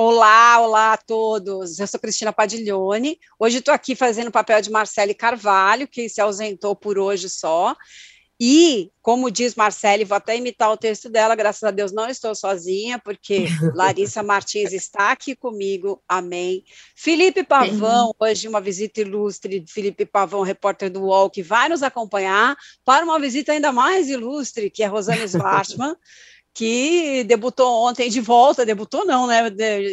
Olá, olá a todos. Eu sou Cristina Padiglione. Hoje estou aqui fazendo o papel de Marcele Carvalho, que se ausentou por hoje só. E, como diz Marcele, vou até imitar o texto dela, graças a Deus não estou sozinha, porque Larissa Martins está aqui comigo, amém. Felipe Pavão, hoje uma visita ilustre, Felipe Pavão, repórter do UOL, que vai nos acompanhar para uma visita ainda mais ilustre, que é Rosane Svartman, que debutou ontem de volta, debutou não, né?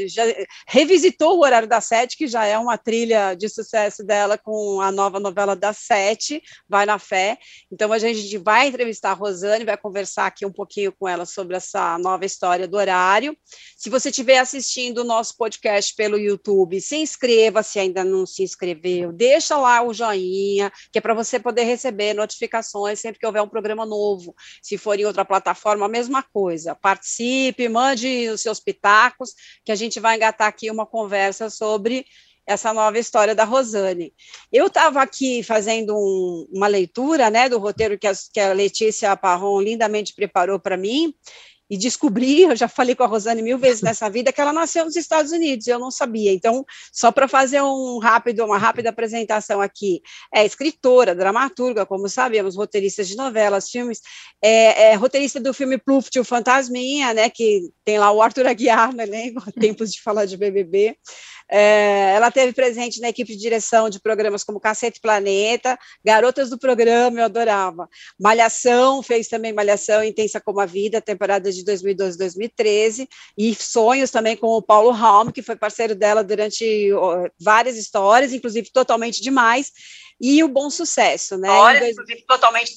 Já revisitou o horário da sete, que já é uma trilha de sucesso dela com a nova novela da sete, Vai na Fé. Então a gente vai entrevistar a Rosane, vai conversar aqui um pouquinho com ela sobre essa nova história do horário. Se você estiver assistindo o nosso podcast pelo YouTube, se inscreva se ainda não se inscreveu, deixa lá o joinha, que é para você poder receber notificações sempre que houver um programa novo. Se for em outra plataforma, a mesma coisa coisa. Participe, mande os seus pitacos, que a gente vai engatar aqui uma conversa sobre essa nova história da Rosane. Eu estava aqui fazendo um, uma leitura né, do roteiro que a, que a Letícia Parron lindamente preparou para mim, e descobri, eu já falei com a Rosane mil vezes nessa vida, que ela nasceu nos Estados Unidos, eu não sabia. Então, só para fazer um rápido, uma rápida apresentação aqui, é escritora, dramaturga, como sabemos, roteirista de novelas, filmes, é, é roteirista do filme Pluft, o Fantasminha, né, que tem lá o Arthur Aguiar no elenco, tempos de falar de BBB, é, ela teve presente na equipe de direção de programas como Cacete Planeta, Garotas do Programa, eu adorava. Malhação, fez também Malhação Intensa como a Vida, temporada de 2012 2013, e Sonhos também com o Paulo Raum, que foi parceiro dela durante várias histórias, inclusive Totalmente Demais, e o Bom Sucesso, né? Histórias, inclusive Totalmente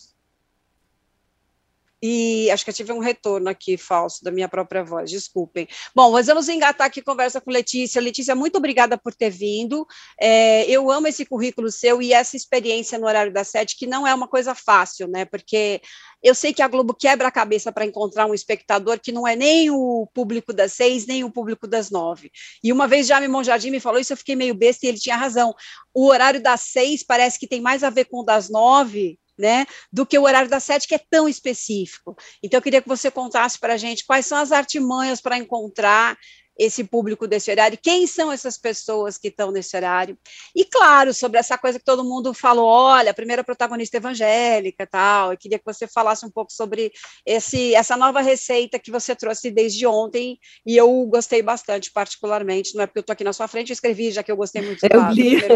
e acho que eu tive um retorno aqui falso da minha própria voz, desculpem. Bom, mas vamos engatar aqui conversa com Letícia. Letícia, muito obrigada por ter vindo. É, eu amo esse currículo seu e essa experiência no horário da sete, que não é uma coisa fácil, né? Porque eu sei que a Globo quebra a cabeça para encontrar um espectador que não é nem o público das seis, nem o público das nove. E uma vez Jaime Monjardim me falou isso, eu fiquei meio besta e ele tinha razão. O horário das seis parece que tem mais a ver com o das nove né, do que o horário das sete, que é tão específico. Então, eu queria que você contasse para a gente quais são as artimanhas para encontrar esse público desse horário, quem são essas pessoas que estão nesse horário. E, claro, sobre essa coisa que todo mundo falou, olha, a primeira protagonista evangélica tal, eu queria que você falasse um pouco sobre esse, essa nova receita que você trouxe desde ontem, e eu gostei bastante, particularmente, não é porque eu estou aqui na sua frente, eu escrevi, já que eu gostei muito eu do li.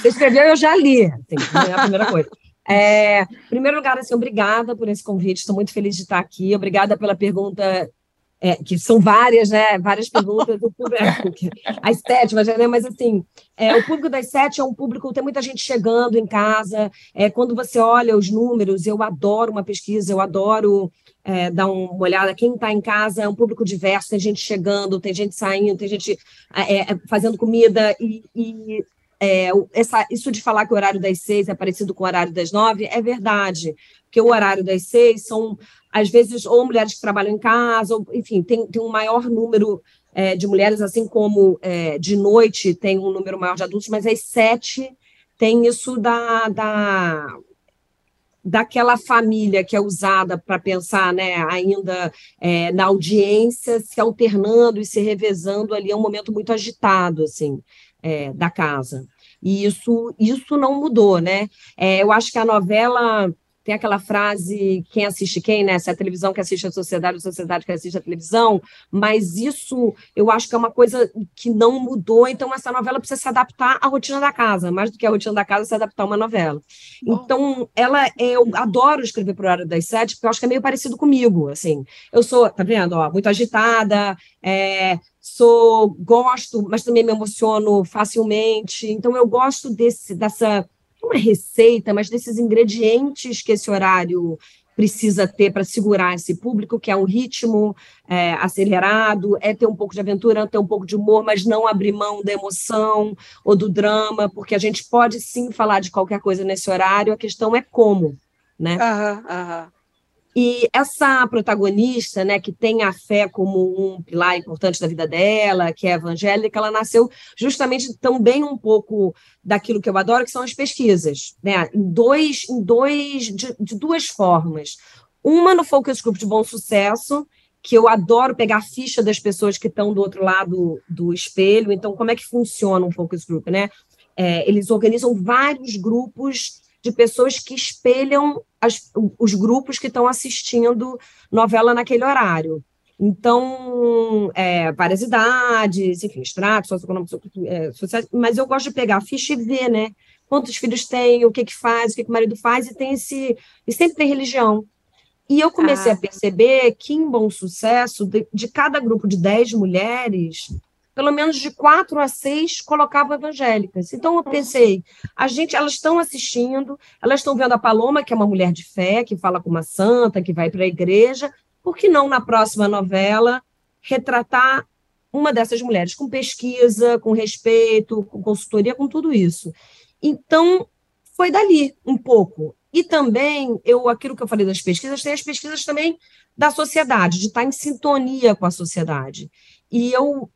Você escreveu, eu já li, tem é a primeira coisa. É, em primeiro lugar, assim, obrigada por esse convite, estou muito feliz de estar aqui, obrigada pela pergunta é, que são várias, né? Várias perguntas do público, as sete, mas, né, mas assim, é, o público das sete é um público, tem muita gente chegando em casa. É, quando você olha os números, eu adoro uma pesquisa, eu adoro é, dar uma olhada. Quem está em casa é um público diverso, tem gente chegando, tem gente saindo, tem gente é, é, fazendo comida e, e é, essa, isso de falar que o horário das seis é parecido com o horário das nove é verdade, porque o horário das seis são às vezes, ou mulheres que trabalham em casa, ou, enfim, tem, tem um maior número é, de mulheres, assim como é, de noite tem um número maior de adultos, mas às sete tem isso da, da daquela família que é usada para pensar né, ainda é, na audiência, se alternando e se revezando ali, é um momento muito agitado assim é, da casa. E isso, isso não mudou, né? É, eu acho que a novela tem aquela frase, quem assiste quem, né? Se é a televisão que assiste a sociedade, a sociedade que assiste a televisão, mas isso eu acho que é uma coisa que não mudou, então essa novela precisa se adaptar à rotina da casa, mais do que a rotina da casa, se adaptar a uma novela. Então, ela, eu adoro escrever para o horário das sete, porque eu acho que é meio parecido comigo, assim. Eu sou, tá vendo, ó, muito agitada, é, sou, gosto, mas também me emociono facilmente, então eu gosto desse, dessa uma receita, mas desses ingredientes que esse horário precisa ter para segurar esse público, que é um ritmo é, acelerado, é ter um pouco de aventura, ter um pouco de humor, mas não abrir mão da emoção ou do drama, porque a gente pode sim falar de qualquer coisa nesse horário, a questão é como, né? Aham, aham. E essa protagonista, né, que tem a fé como um pilar importante da vida dela, que é evangélica, ela nasceu justamente também um pouco daquilo que eu adoro, que são as pesquisas, né, em dois, em dois de, de duas formas. Uma no Focus Group de Bom Sucesso, que eu adoro pegar a ficha das pessoas que estão do outro lado do espelho. Então, como é que funciona um focus group, né? É, eles organizam vários grupos de pessoas que espelham as, os grupos que estão assistindo novela naquele horário. Então, é, várias idades, enfim, estratos socioeconômicos, é, sociais, mas eu gosto de pegar a ficha e ver, né? Quantos filhos tem, o que que faz, o que, que o marido faz, e tem esse. E sempre tem religião. E eu comecei ah. a perceber que, em bom sucesso, de, de, cada grupo de dez mulheres, pelo menos de quatro a seis colocavam evangélicas. Então eu pensei, a gente, elas estão assistindo, elas estão vendo a Paloma, que é uma mulher de fé, que fala com uma santa, que vai para a igreja. Por que não, na próxima novela, retratar uma dessas mulheres com pesquisa, com respeito, com consultoria, com tudo isso? Então, foi dali um pouco. E também, eu aquilo que eu falei das pesquisas, tem as pesquisas também da sociedade, de estar em sintonia com a sociedade. E eu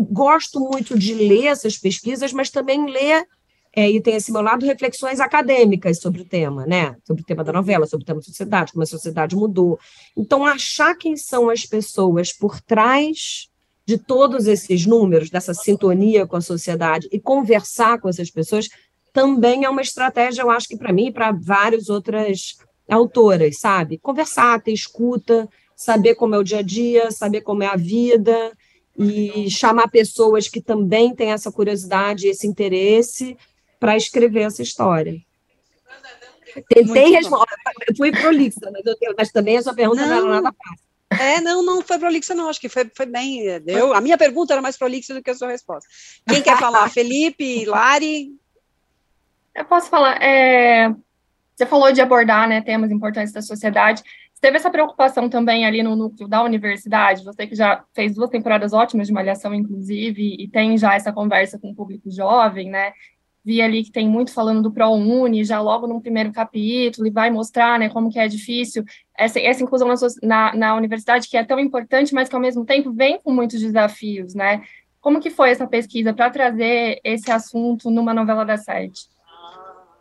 gosto muito de ler essas pesquisas, mas também ler, é, e tem esse meu lado, reflexões acadêmicas sobre o tema, né? Sobre o tema da novela, sobre o tema da sociedade, como a sociedade mudou. Então, achar quem são as pessoas por trás de todos esses números, dessa sintonia com a sociedade, e conversar com essas pessoas, também é uma estratégia, eu acho que para mim e para várias outras autoras, sabe? Conversar, ter escuta, saber como é o dia a dia, saber como é a vida e chamar pessoas que também têm essa curiosidade, esse interesse para escrever essa história. Tentei responder, fui prolixa, mas, eu, mas também a sua pergunta não, não era nada fácil. É, não, não foi prolixa, não. Acho que foi, foi bem. Deu. A minha pergunta era mais prolixa do que a sua resposta. Quem quer falar? Felipe, Lari? Eu posso falar. É, você falou de abordar né, temas importantes da sociedade. Teve essa preocupação também ali no núcleo da universidade? Você que já fez duas temporadas ótimas de Malhação, inclusive, e tem já essa conversa com o público jovem, né? Vi ali que tem muito falando do ProUni, já logo no primeiro capítulo, e vai mostrar né, como que é difícil essa, essa inclusão na, na, na universidade, que é tão importante, mas que, ao mesmo tempo, vem com muitos desafios, né? Como que foi essa pesquisa para trazer esse assunto numa novela da sete?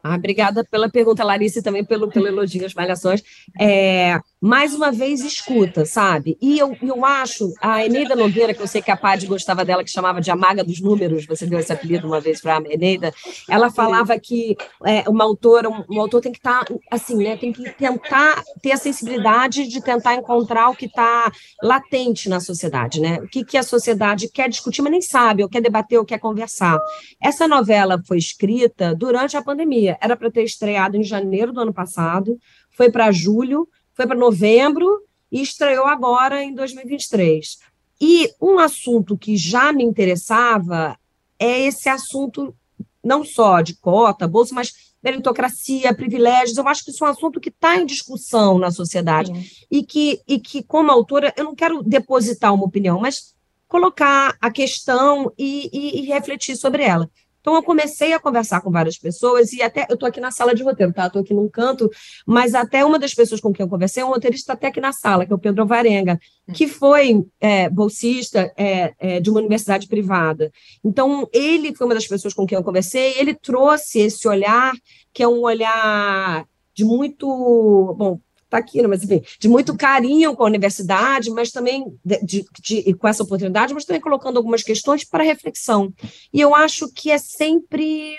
Ah, obrigada pela pergunta, Larissa, e também pelo, pelo elogio às malhações. É, mais uma vez, escuta, sabe? E eu, eu acho, a Eneida Nogueira, que eu sei que a Pad gostava dela, que chamava de a maga dos números, você deu esse apelido uma vez para a Eneida, ela falava que é, uma autora, um, um, autor tem que estar, tá, assim, né, tem que tentar ter a sensibilidade de tentar encontrar o que está latente na sociedade, né? O que, que a sociedade quer discutir, mas nem sabe, ou quer debater, ou quer conversar. Essa novela foi escrita durante a pandemia, era para ter estreado em janeiro do ano passado, foi para julho, foi para novembro e estreou agora em 2023. E um assunto que já me interessava é esse assunto não só de cota, bolsa, mas meritocracia, privilégios. Eu acho que isso é um assunto que está em discussão na sociedade e que, e que, como autora, eu não quero depositar uma opinião, mas colocar a questão e, e, e refletir sobre ela. Então, eu comecei a conversar com várias pessoas, e até eu estou aqui na sala de roteiro, tá? Estou aqui num canto, mas até uma das pessoas com quem eu conversei, um roteirista até aqui na sala, que é o Pedro Varenga, que foi é, bolsista é, é, de uma universidade privada. Então, ele foi uma das pessoas com quem eu conversei, ele trouxe esse olhar, que é um olhar de muito. Bom, está aqui, né, mas enfim, de muito carinho com a universidade, mas também de, de, de, com essa oportunidade, mas também colocando algumas questões para reflexão. E eu acho que é sempre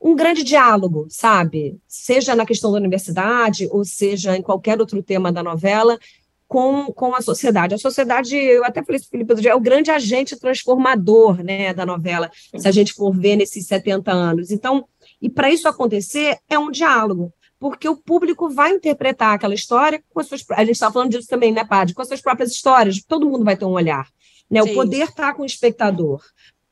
um grande diálogo, sabe? Seja na questão da universidade, ou seja em qualquer outro tema da novela, com, com a sociedade. A sociedade, eu até falei isso para Felipe, é o grande agente transformador né, da novela, se a gente for ver nesses 70 anos. Então, e para isso acontecer, é um diálogo porque o público vai interpretar aquela história com as suas. A gente está falando disso também, né, Padre? Com as suas próprias histórias, todo mundo vai ter um olhar. Né? O poder está com o espectador.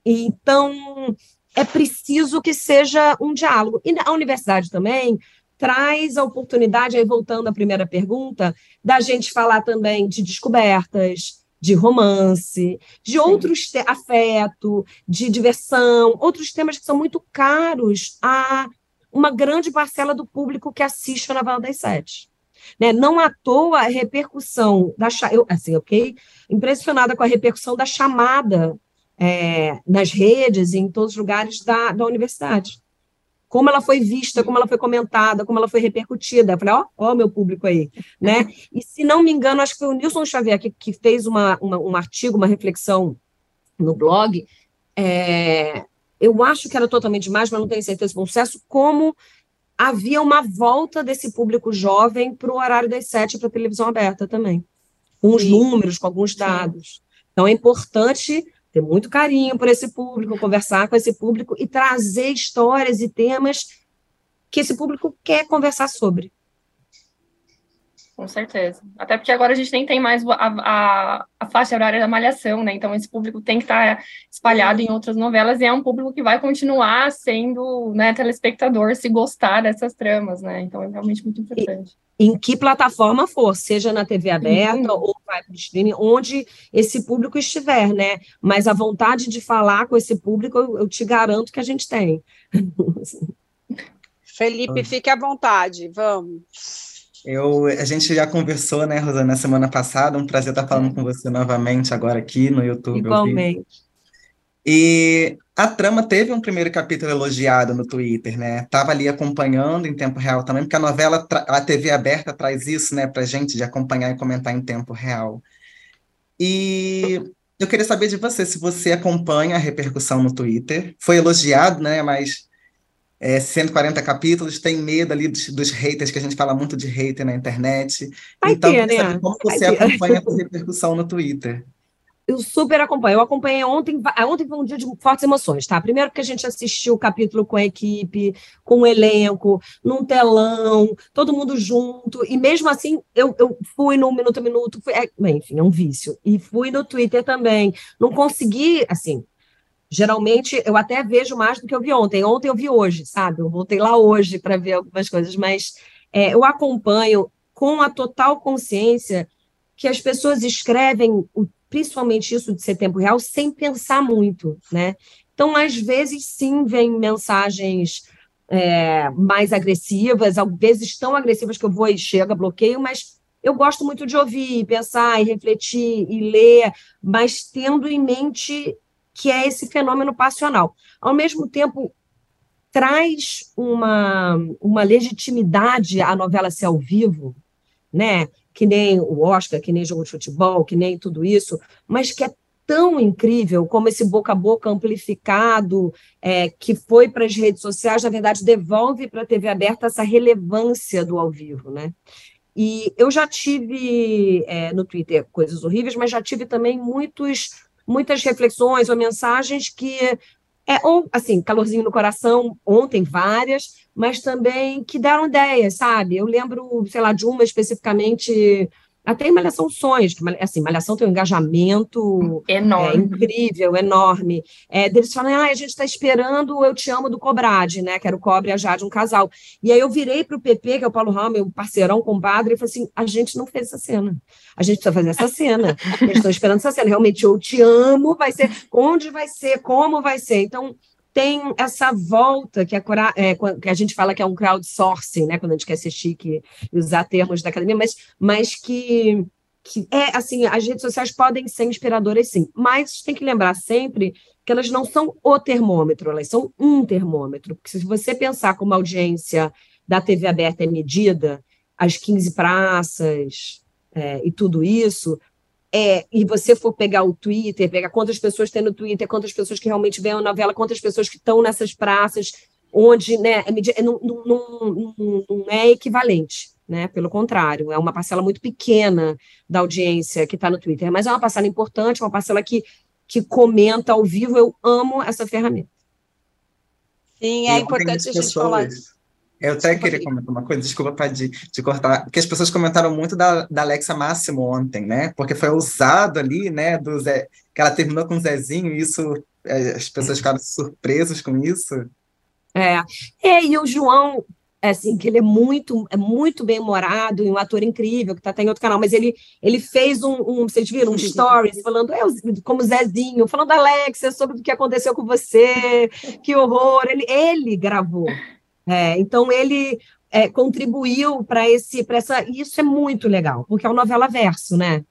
Então, é preciso que seja um diálogo. E a universidade também traz a oportunidade, aí voltando à primeira pergunta, da gente falar também de descobertas, de romance, de Sim. outros afeto, de diversão, outros temas que são muito caros a uma grande parcela do público que assiste a novela das sete. Né? Não à toa a repercussão da eu assim, fiquei impressionada com a repercussão da chamada é, nas redes e em todos os lugares da, da universidade. como ela foi vista, como ela foi comentada, como ela foi repercutida. Eu falei, ó, ó, meu público aí, né? E se não me engano, acho que foi o Nilson Xavier que, que fez uma, uma, um artigo, uma reflexão no blog. É, eu acho que era totalmente demais, mas não tenho certeza do sucesso, como havia uma volta desse público jovem para o horário das sete para a televisão aberta também, com os números, com alguns dados. Sim. Então é importante ter muito carinho por esse público, conversar com esse público e trazer histórias e temas que esse público quer conversar sobre. Com certeza. Até porque agora a gente nem tem mais a, a, a faixa horária da malhação, né? Então esse público tem que estar espalhado em outras novelas e é um público que vai continuar sendo né, telespectador se gostar dessas tramas, né? Então é realmente muito importante. E, em que plataforma for, seja na TV aberta uhum. ou vai para o streaming, onde esse público estiver, né? Mas a vontade de falar com esse público, eu, eu te garanto que a gente tem. Felipe, fique à vontade, vamos. Eu, a gente já conversou, né, Rosana, na semana passada. Um prazer estar falando com você novamente agora aqui no YouTube. Igualmente. E a trama teve um primeiro capítulo elogiado no Twitter, né? Tava ali acompanhando em tempo real também, porque a novela, a TV aberta traz isso, né, pra gente de acompanhar e comentar em tempo real. E eu queria saber de você, se você acompanha a repercussão no Twitter. Foi elogiado, né, mas é, 140 capítulos, tem medo ali dos, dos, haters, que a gente fala muito de hater na internet. Vai então, ter, né? como você acompanha a repercussão no Twitter? Eu super acompanho. Eu acompanhei ontem. Ontem foi um dia de fortes emoções, tá? Primeiro porque a gente assistiu o capítulo com a equipe, com o elenco, num telão, todo mundo junto. E mesmo assim, eu, eu fui no Minuto a Minuto. Fui, é, enfim, é um vício. E fui no Twitter também. Não consegui, assim, Geralmente eu até vejo mais do que eu vi ontem. Ontem eu vi hoje, sabe? Eu voltei lá hoje para ver algumas coisas, mas é, eu acompanho com a total consciência que as pessoas escrevem, principalmente isso de ser tempo real, sem pensar muito, né? Então, às vezes, sim, vem mensagens é, mais agressivas, às vezes tão agressivas que eu vou e chega, bloqueio, mas eu gosto muito de ouvir, pensar e refletir e ler, mas tendo em mente que é esse fenômeno passional. Ao mesmo tempo, traz uma, uma legitimidade à novela ser ao vivo, né? Que nem o Oscar, que nem jogo de futebol, que nem tudo isso, mas que é tão incrível como esse boca a boca amplificado é, que foi para as redes sociais, na verdade, devolve para a TV aberta essa relevância do ao vivo, né? E eu já tive é, no Twitter coisas horríveis, mas já tive também muitos muitas reflexões ou mensagens que é, ou, assim, calorzinho no coração, ontem várias, mas também que deram ideias, sabe? Eu lembro, sei lá, de uma especificamente até em Malhação Sonhos, que assim, Malhação tem um engajamento enorme. É, incrível, enorme. É, deles falam, ah, a gente está esperando o Eu Te Amo do Cobrade, né? Que era o Cobre e a Jade, um casal. E aí eu virei para o PP, que é o Paulo Ramos, meu parceirão, compadre, e falei assim: a gente não fez essa cena. A gente precisa fazer essa cena. Eles estão esperando essa cena. Realmente, eu te amo, vai ser. Onde vai ser? Como vai ser? Então, tem essa volta que a, é, que a gente fala que é um crowdsourcing, né, quando a gente quer ser chique e usar termos da academia, mas, mas que, que é assim, as redes sociais podem ser inspiradoras sim, mas tem que lembrar sempre que elas não são o termômetro, elas são um termômetro, porque se você pensar como a audiência da TV aberta é medida, as 15 praças é, e tudo isso, é, e você for pegar o Twitter, pegar quantas pessoas tem no Twitter, quantas pessoas que realmente veem a novela, quantas pessoas que estão nessas praças, onde né, é, não, não, não, não é equivalente. Né? Pelo contrário, é uma parcela muito pequena da audiência que está no Twitter, mas é uma parcela importante, uma parcela que, que comenta ao vivo. Eu amo essa ferramenta. Sim, é importante a gente falar isso. Eu até desculpa, queria comentar uma coisa, desculpa para de, de, cortar, porque as pessoas comentaram muito da, da Alexa Máximo ontem, né? Porque foi usado ali, né? Do Zé, que ela terminou com o Zezinho, e isso é, as pessoas ficaram surpresas com isso. É, é e o João, assim, que ele é muito, é muito bem humorado e um ator incrível, que está até em outro canal, mas ele, ele fez um, um vocês viram, um stories falando, é, como Zezinho, falando da Alexa, sobre o que aconteceu com você, que horror, ele, ele gravou. É, então ele é, contribuiu para esse, para essa, e isso é muito legal, porque é uma novela verso, né?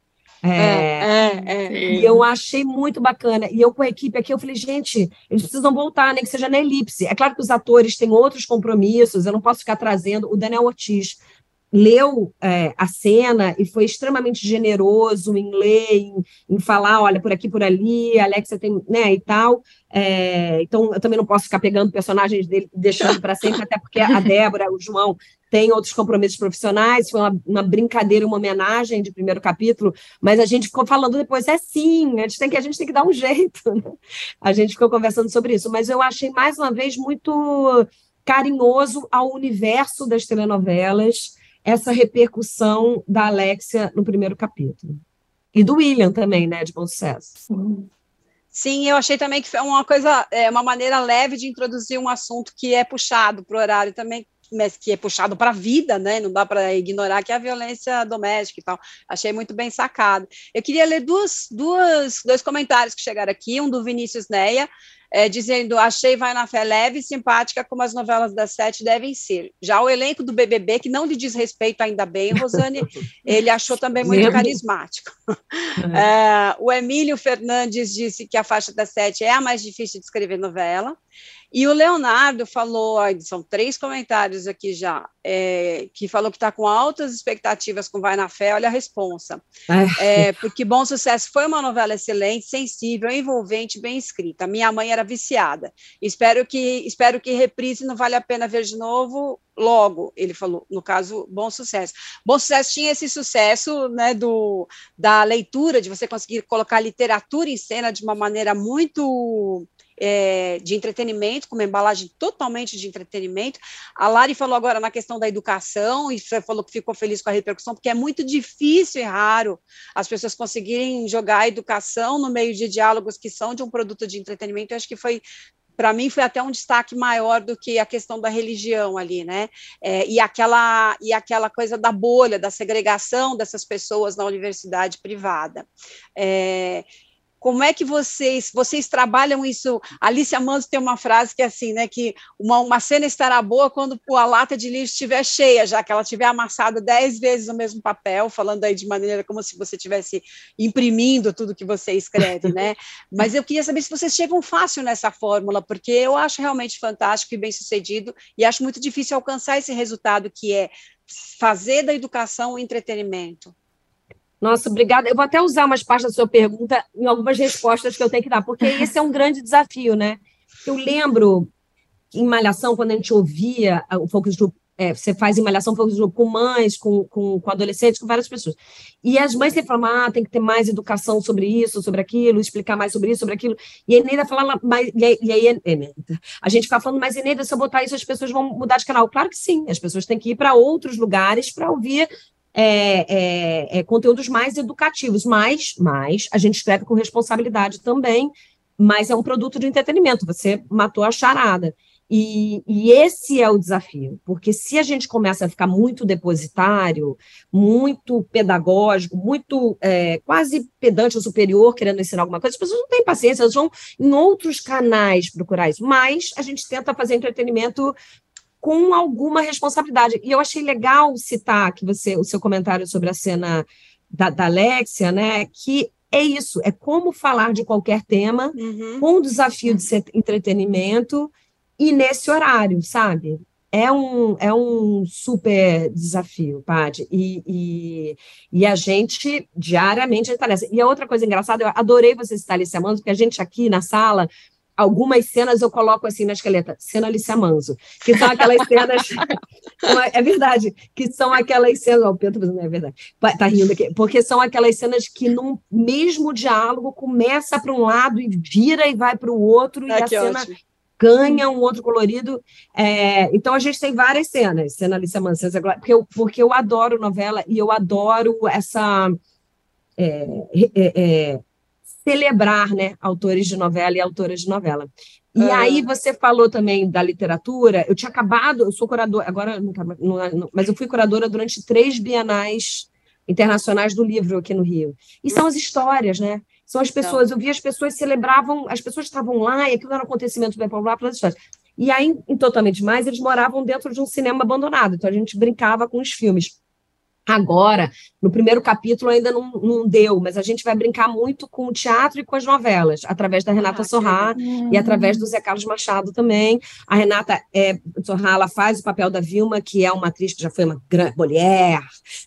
É, é, é, E eu achei muito bacana. E eu com a equipe aqui, eu falei, gente, eles precisam voltar, nem né, que seja na elipse. É claro que os atores têm outros compromissos, eu não posso ficar trazendo. O Daniel Ortiz leu é, a cena e foi extremamente generoso em ler, em, em, falar, olha, por aqui, por ali, Alexia tem, né, e tal. É, então, eu também não posso ficar pegando personagens dele, deixando para sempre, até porque a Débora, o João, tem outros compromissos profissionais, foi uma, uma, brincadeira, uma homenagem de primeiro capítulo, mas a gente ficou falando depois, é sim, a gente tem que, a gente tem que dar um jeito. Né? A gente ficou conversando sobre isso, mas eu achei, mais uma vez, muito carinhoso ao universo das telenovelas, essa repercussão da Alexia no primeiro capítulo. E do William também, né, de bom sucesso. Sim. eu achei também que foi uma coisa, é, uma maneira leve de introduzir um assunto que é puxado para o horário também, mas que é puxado para a vida, né? Não dá para ignorar que é a violência doméstica e tal. Achei muito bem sacado. Eu queria ler duas, duas, dois comentários que chegaram aqui, um do Vinícius Neia, é, dizendo: achei Vai na Fé leve e simpática, como as novelas das sete devem ser. Já o elenco do BBB, que não lhe diz respeito ainda bem, Rosane, ele achou também muito carismático. É, o Emílio Fernandes disse que a faixa das sete é a mais difícil de escrever novela. E o Leonardo falou, são três comentários aqui já, é, que falou que está com altas expectativas com Vai na Fé, olha a responsa. É, porque Bom Sucesso foi uma novela excelente, sensível, envolvente, bem escrita. Minha mãe era viciada. Espero que, espero que reprise não vale a pena ver de novo logo, ele falou, no caso, Bom Sucesso. Bom Sucesso tinha esse sucesso né, do, da leitura, de você conseguir colocar literatura em cena de uma maneira muito é, de entretenimento, com uma embalagem totalmente de entretenimento. A Lari falou agora na questão da educação, e você falou que ficou feliz com a repercussão, porque é muito difícil e raro as pessoas conseguirem jogar a educação no meio de diálogos que são de um produto de entretenimento. Eu acho que foi para mim foi até um destaque maior do que a questão da religião ali, né? É, e, aquela, e aquela coisa da bolha, da segregação dessas pessoas na universidade privada. É, como é que vocês vocês trabalham isso? Alicia Manso tem uma frase que é assim, né? Que uma, uma cena estará boa quando a lata de lixo estiver cheia, já que ela tiver amassado dez vezes o mesmo papel, falando aí de maneira como se você estivesse imprimindo tudo que você escreve, né? Mas eu queria saber se vocês chegam fácil nessa fórmula, porque eu acho realmente fantástico e bem sucedido, e acho muito difícil alcançar esse resultado que é fazer da educação o entretenimento. Nossa, obrigada. Eu vou até usar umas partes da sua pergunta em algumas respostas que eu tenho que dar, porque esse é um grande desafio, né? Eu lembro em Malhação, quando a gente ouvia o Focus Group, é, você faz em Malhação Focus Group com mães, com, com, com, adolescentes, com várias pessoas. E as mães sempre falam, ah, tem que ter mais educação sobre isso, sobre aquilo, explicar mais sobre isso, sobre aquilo. E a Eneida fala, mais, e aí, e aí a gente fica falando, mas Eneida, se eu botar isso, as pessoas vão mudar de canal. Claro que sim, as pessoas têm que ir para outros lugares para ouvir é, é, é, conteúdos mais educativos, mas, mas a gente escreve com responsabilidade também, mas é um produto de entretenimento, você matou a charada. E, e, esse é o desafio, porque se a gente começa a ficar muito depositário, muito pedagógico, muito é, quase pedante ou superior, querendo ensinar alguma coisa, as pessoas não têm paciência, elas vão em outros canais procurar isso. Mas a gente tenta fazer entretenimento com alguma responsabilidade. E eu achei legal citar que você, o seu comentário sobre a cena da, da Alexia, né? Que é isso, é como falar de qualquer tema uhum. com o desafio de ser entretenimento e nesse horário, sabe? É um, é um super desafio, Pad, e, e, e, a gente diariamente está nessa. E a outra coisa engraçada, eu adorei você estar ali se amando, porque a gente aqui na sala algumas cenas eu coloco assim na esqueleta, cena Alicia Manso, que são aquelas cenas, é verdade, que são aquelas cenas, ó, o Pedro não é verdade, tá rindo aqui, porque são aquelas cenas que num mesmo diálogo começa para um lado e vira e vai para o outro, ah, e a cena ótimo. ganha um outro colorido, é, então a gente tem várias cenas, cena Alicia Manso, porque eu, porque eu adoro novela e eu adoro essa... É, é, é celebrar né, autores de novela e autoras de novela. E ah. aí você falou também da literatura. Eu tinha acabado, eu sou curadora, agora não, não, não, mas eu fui curadora durante três bienais internacionais do livro aqui no Rio. E são as histórias, né? São as pessoas, eu vi as pessoas celebravam, as pessoas estavam lá e aquilo era um acontecimento bem popular pelas histórias. E aí, em Totalmente Mais, eles moravam dentro de um cinema abandonado, então a gente brincava com os filmes. Agora, no primeiro capítulo ainda não, não, deu, mas a gente vai brincar muito com o teatro e com as novelas, através da Renata ah, Sorrá e através do Zé Carlos Machado também. A Renata é, Sorrá ela faz o papel da Vilma, que é uma atriz que já foi uma grande mulher,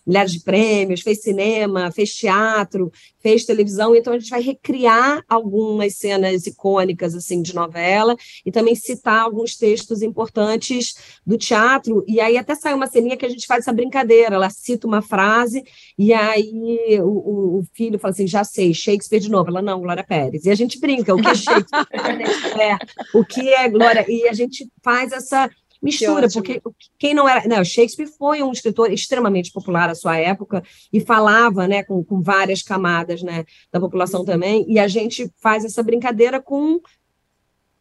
mulheres de prêmios, fez cinema, fez teatro, fez televisão, então a gente vai recriar algumas cenas icônicas assim de novela e também citar alguns textos importantes do teatro, e aí até sai uma ceninha que a gente faz essa brincadeira, ela cita uma frase, e aí o, o filho fala assim, já sei, Shakespeare de novo, ela, não, Glória Pérez, e a gente brinca, o que é Shakespeare, é, o que é Glória, e a gente faz essa mistura, que porque quem não era. Não, Shakespeare foi um escritor extremamente popular à sua época e falava né, com, com várias camadas né, da população também, e a gente faz essa brincadeira com,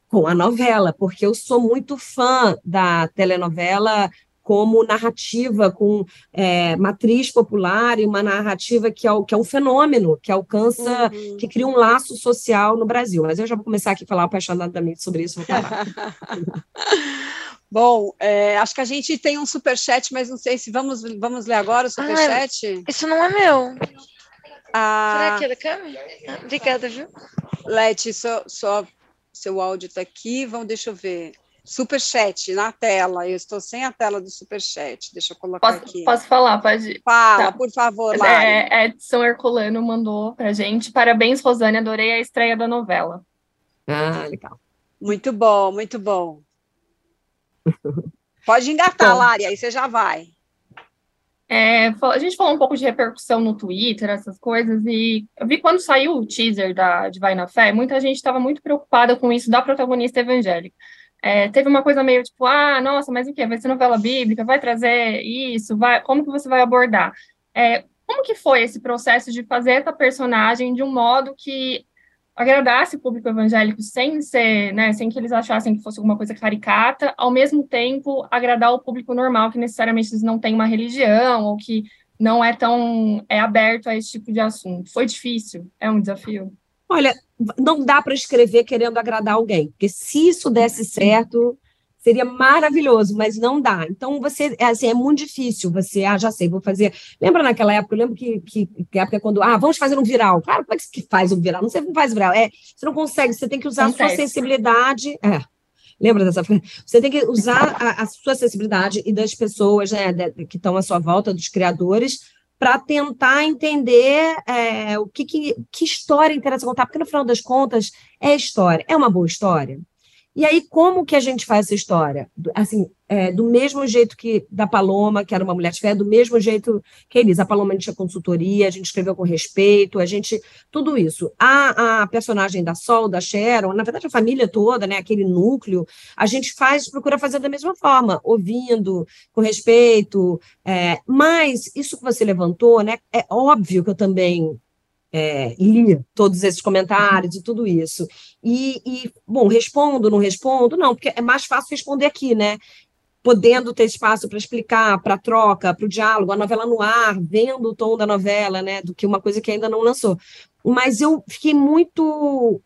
com a novela, porque eu sou muito fã da telenovela como narrativa, com é, matriz popular e uma narrativa que é, que é um fenômeno, que alcança, uhum. que cria um laço social no Brasil. Mas eu já vou começar aqui a falar apaixonadamente sobre isso, vou falar. Bom, é, acho que a gente tem um super chat, mas não sei se vamos, vamos ler agora o super ah, chat. Isso não é meu. Ah, Será que é da câmera? Ah, obrigada, viu? Leti, só, só seu áudio está aqui. Vamos, deixa eu ver. Super chat na tela. Eu estou sem a tela do super chat. Deixa eu colocar posso, aqui. Posso falar? Pode. Fala, tá. por favor, Lari. É, Edson Herculano mandou para gente. Parabéns, Rosane. Adorei a estreia da novela. Ah, legal. Muito bom, muito bom. Pode engatar, Lari, aí você já vai. É, a gente falou um pouco de repercussão no Twitter, essas coisas, e eu vi quando saiu o teaser da, de Vai na Fé, muita gente estava muito preocupada com isso da protagonista evangélica. É, teve uma coisa meio tipo, ah, nossa, mas o que? Vai ser novela bíblica? Vai trazer isso? Vai, como que você vai abordar? É, como que foi esse processo de fazer essa personagem de um modo que agradasse o público evangélico sem ser, né, sem que eles achassem que fosse alguma coisa caricata, ao mesmo tempo agradar o público normal, que necessariamente eles não têm uma religião ou que não é tão é aberto a esse tipo de assunto. Foi difícil? É um desafio? Olha, não dá para escrever querendo agradar alguém, porque se isso desse certo, Seria maravilhoso, mas não dá. Então, você, é assim, é muito difícil você, ah, já sei, vou fazer. Lembra naquela época? Eu lembro que, que, que época quando, ah, vamos fazer um viral. Claro, como é que faz um viral? Não sei como faz viral. É, você não consegue, você tem que usar Acontece. a sua sensibilidade. É. Lembra dessa frase? Você tem que usar a, a sua sensibilidade e das pessoas né, que estão à sua volta, dos criadores, para tentar entender é, o que, que, que história interessa contar, porque no final das contas é história. É uma boa história? E aí, como que a gente faz essa história? Assim, é, do mesmo jeito que da Paloma, que era uma mulher de fé, do mesmo jeito que eles. A Paloma a gente tinha consultoria, a gente escreveu com respeito, a gente. Tudo isso. A, a personagem da Sol, da Sharon, na verdade, a família toda, né, aquele núcleo, a gente faz, procura fazer da mesma forma, ouvindo, com respeito. É, mas isso que você levantou, né, é óbvio que eu também é, li todos esses comentários e tudo isso. E, e, bom, respondo, não respondo? Não, porque é mais fácil responder aqui, né? Podendo ter espaço para explicar, para troca, para o diálogo, a novela no ar, vendo o tom da novela, né? Do que uma coisa que ainda não lançou. Mas eu fiquei muito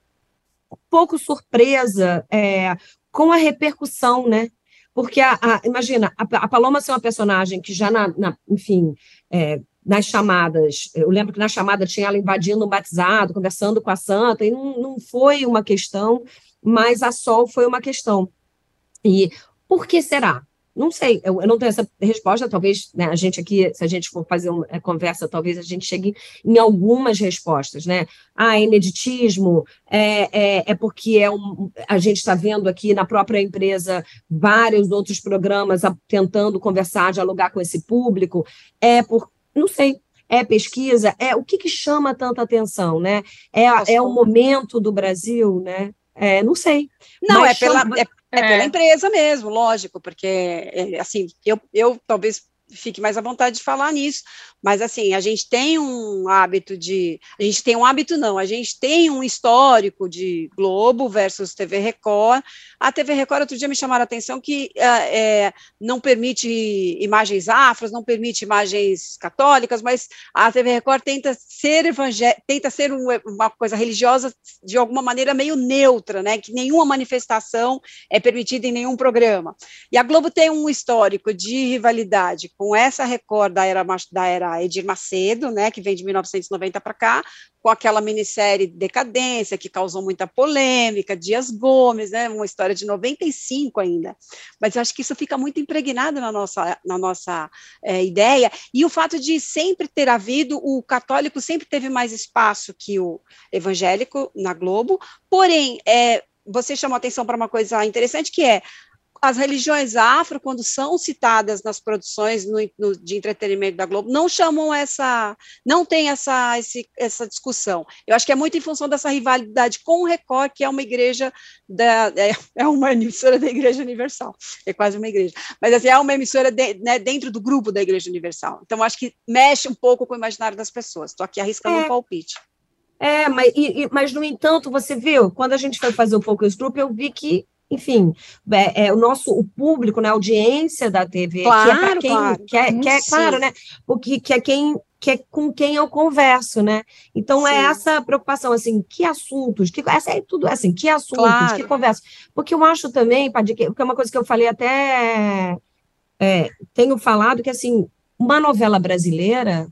pouco surpresa é, com a repercussão, né? Porque, a, a imagina, a, a, Paloma ser uma personagem que já, na, na enfim, é, nas chamadas. Eu lembro que na chamada tinha ela invadindo um batizado, conversando com a santa, e não, não foi uma questão, mas a Sol foi uma questão. E por que será? Não sei, eu, eu não tenho essa resposta. Talvez né, a gente aqui, se a gente for fazer uma é, conversa, talvez a gente chegue em algumas respostas, né? Ah, ineditismo, é, é, é porque é um, a gente está vendo aqui na própria empresa vários outros programas a, tentando conversar, dialogar com esse público, é por não sei, é pesquisa, é o que, que chama tanta atenção, né? É, é o momento do Brasil, né? É, não sei. Não, é pela, chama... é, é, pela é. empresa mesmo, lógico, porque, é, assim, eu, eu talvez fique mais à vontade de falar nisso. Mas assim, a gente tem um hábito de. A gente tem um hábito, não, a gente tem um histórico de Globo versus TV Record. A TV Record, outro dia, me chamaram a atenção que é, não permite imagens afros, não permite imagens católicas, mas a TV Record tenta ser evangé tenta ser um, uma coisa religiosa de alguma maneira meio neutra, né? Que nenhuma manifestação é permitida em nenhum programa. E a Globo tem um histórico de rivalidade com com essa Record da era, da era Edir Macedo, né, que vem de 1990 para cá, com aquela minissérie Decadência, que causou muita polêmica, Dias Gomes, né, uma história de 95 ainda. Mas eu acho que isso fica muito impregnado na nossa, na nossa é, ideia, e o fato de sempre ter havido, o católico sempre teve mais espaço que o evangélico na Globo, porém, é, você chamou atenção para uma coisa interessante, que é as religiões afro, quando são citadas nas produções no, no, de entretenimento da Globo, não chamam essa, não tem essa, esse, essa discussão. Eu acho que é muito em função dessa rivalidade com o Record, que é uma igreja da, é, é uma emissora da Igreja Universal, é quase uma igreja, mas assim, é uma emissora de, né, dentro do grupo da Igreja Universal. Então, acho que mexe um pouco com o imaginário das pessoas. Estou aqui arriscando é. um palpite. É, mas, e, mas, no entanto, você viu, quando a gente foi fazer o Focus Group, eu vi que enfim, é, é, o nosso o público, né, a audiência da TV, claro, que é para quem claro. é, que é claro, né, porque que é quem que é com quem eu converso, né? Então é Sim. é essa preocupação, assim, que assuntos, que essa é tudo assim, que assuntos, claro. que conversa, porque eu acho também, Padir, que é uma coisa que eu falei até é, tenho falado que assim, uma novela brasileira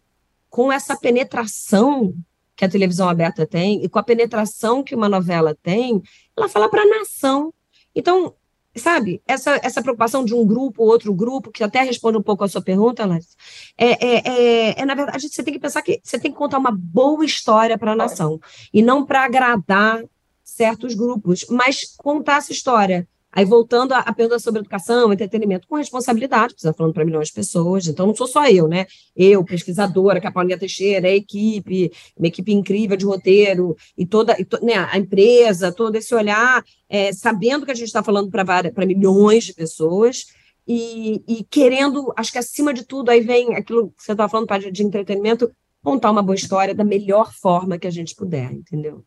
com essa penetração que a televisão aberta tem e com a penetração que uma novela tem, ela fala para a nação então, sabe, essa, essa preocupação de um grupo, outro grupo, que até responde um pouco a sua pergunta, Lécio, é, é, é, é, na verdade, você tem que pensar que você tem que contar uma boa história para a nação, e não para agradar certos grupos, mas contar essa história Aí, voltando à pergunta sobre educação, entretenimento, com responsabilidade, está falando para milhões de pessoas, então não sou só eu, né? Eu, pesquisadora, que é a Paulinha Teixeira, a equipe, uma equipe incrível de roteiro, e toda e to, né, a empresa, todo esse olhar, é, sabendo que a gente está falando para milhões de pessoas, e, e, querendo, acho que acima de tudo, aí vem aquilo que você estava falando de, de entretenimento, contar uma boa história da melhor forma que a gente puder, entendeu?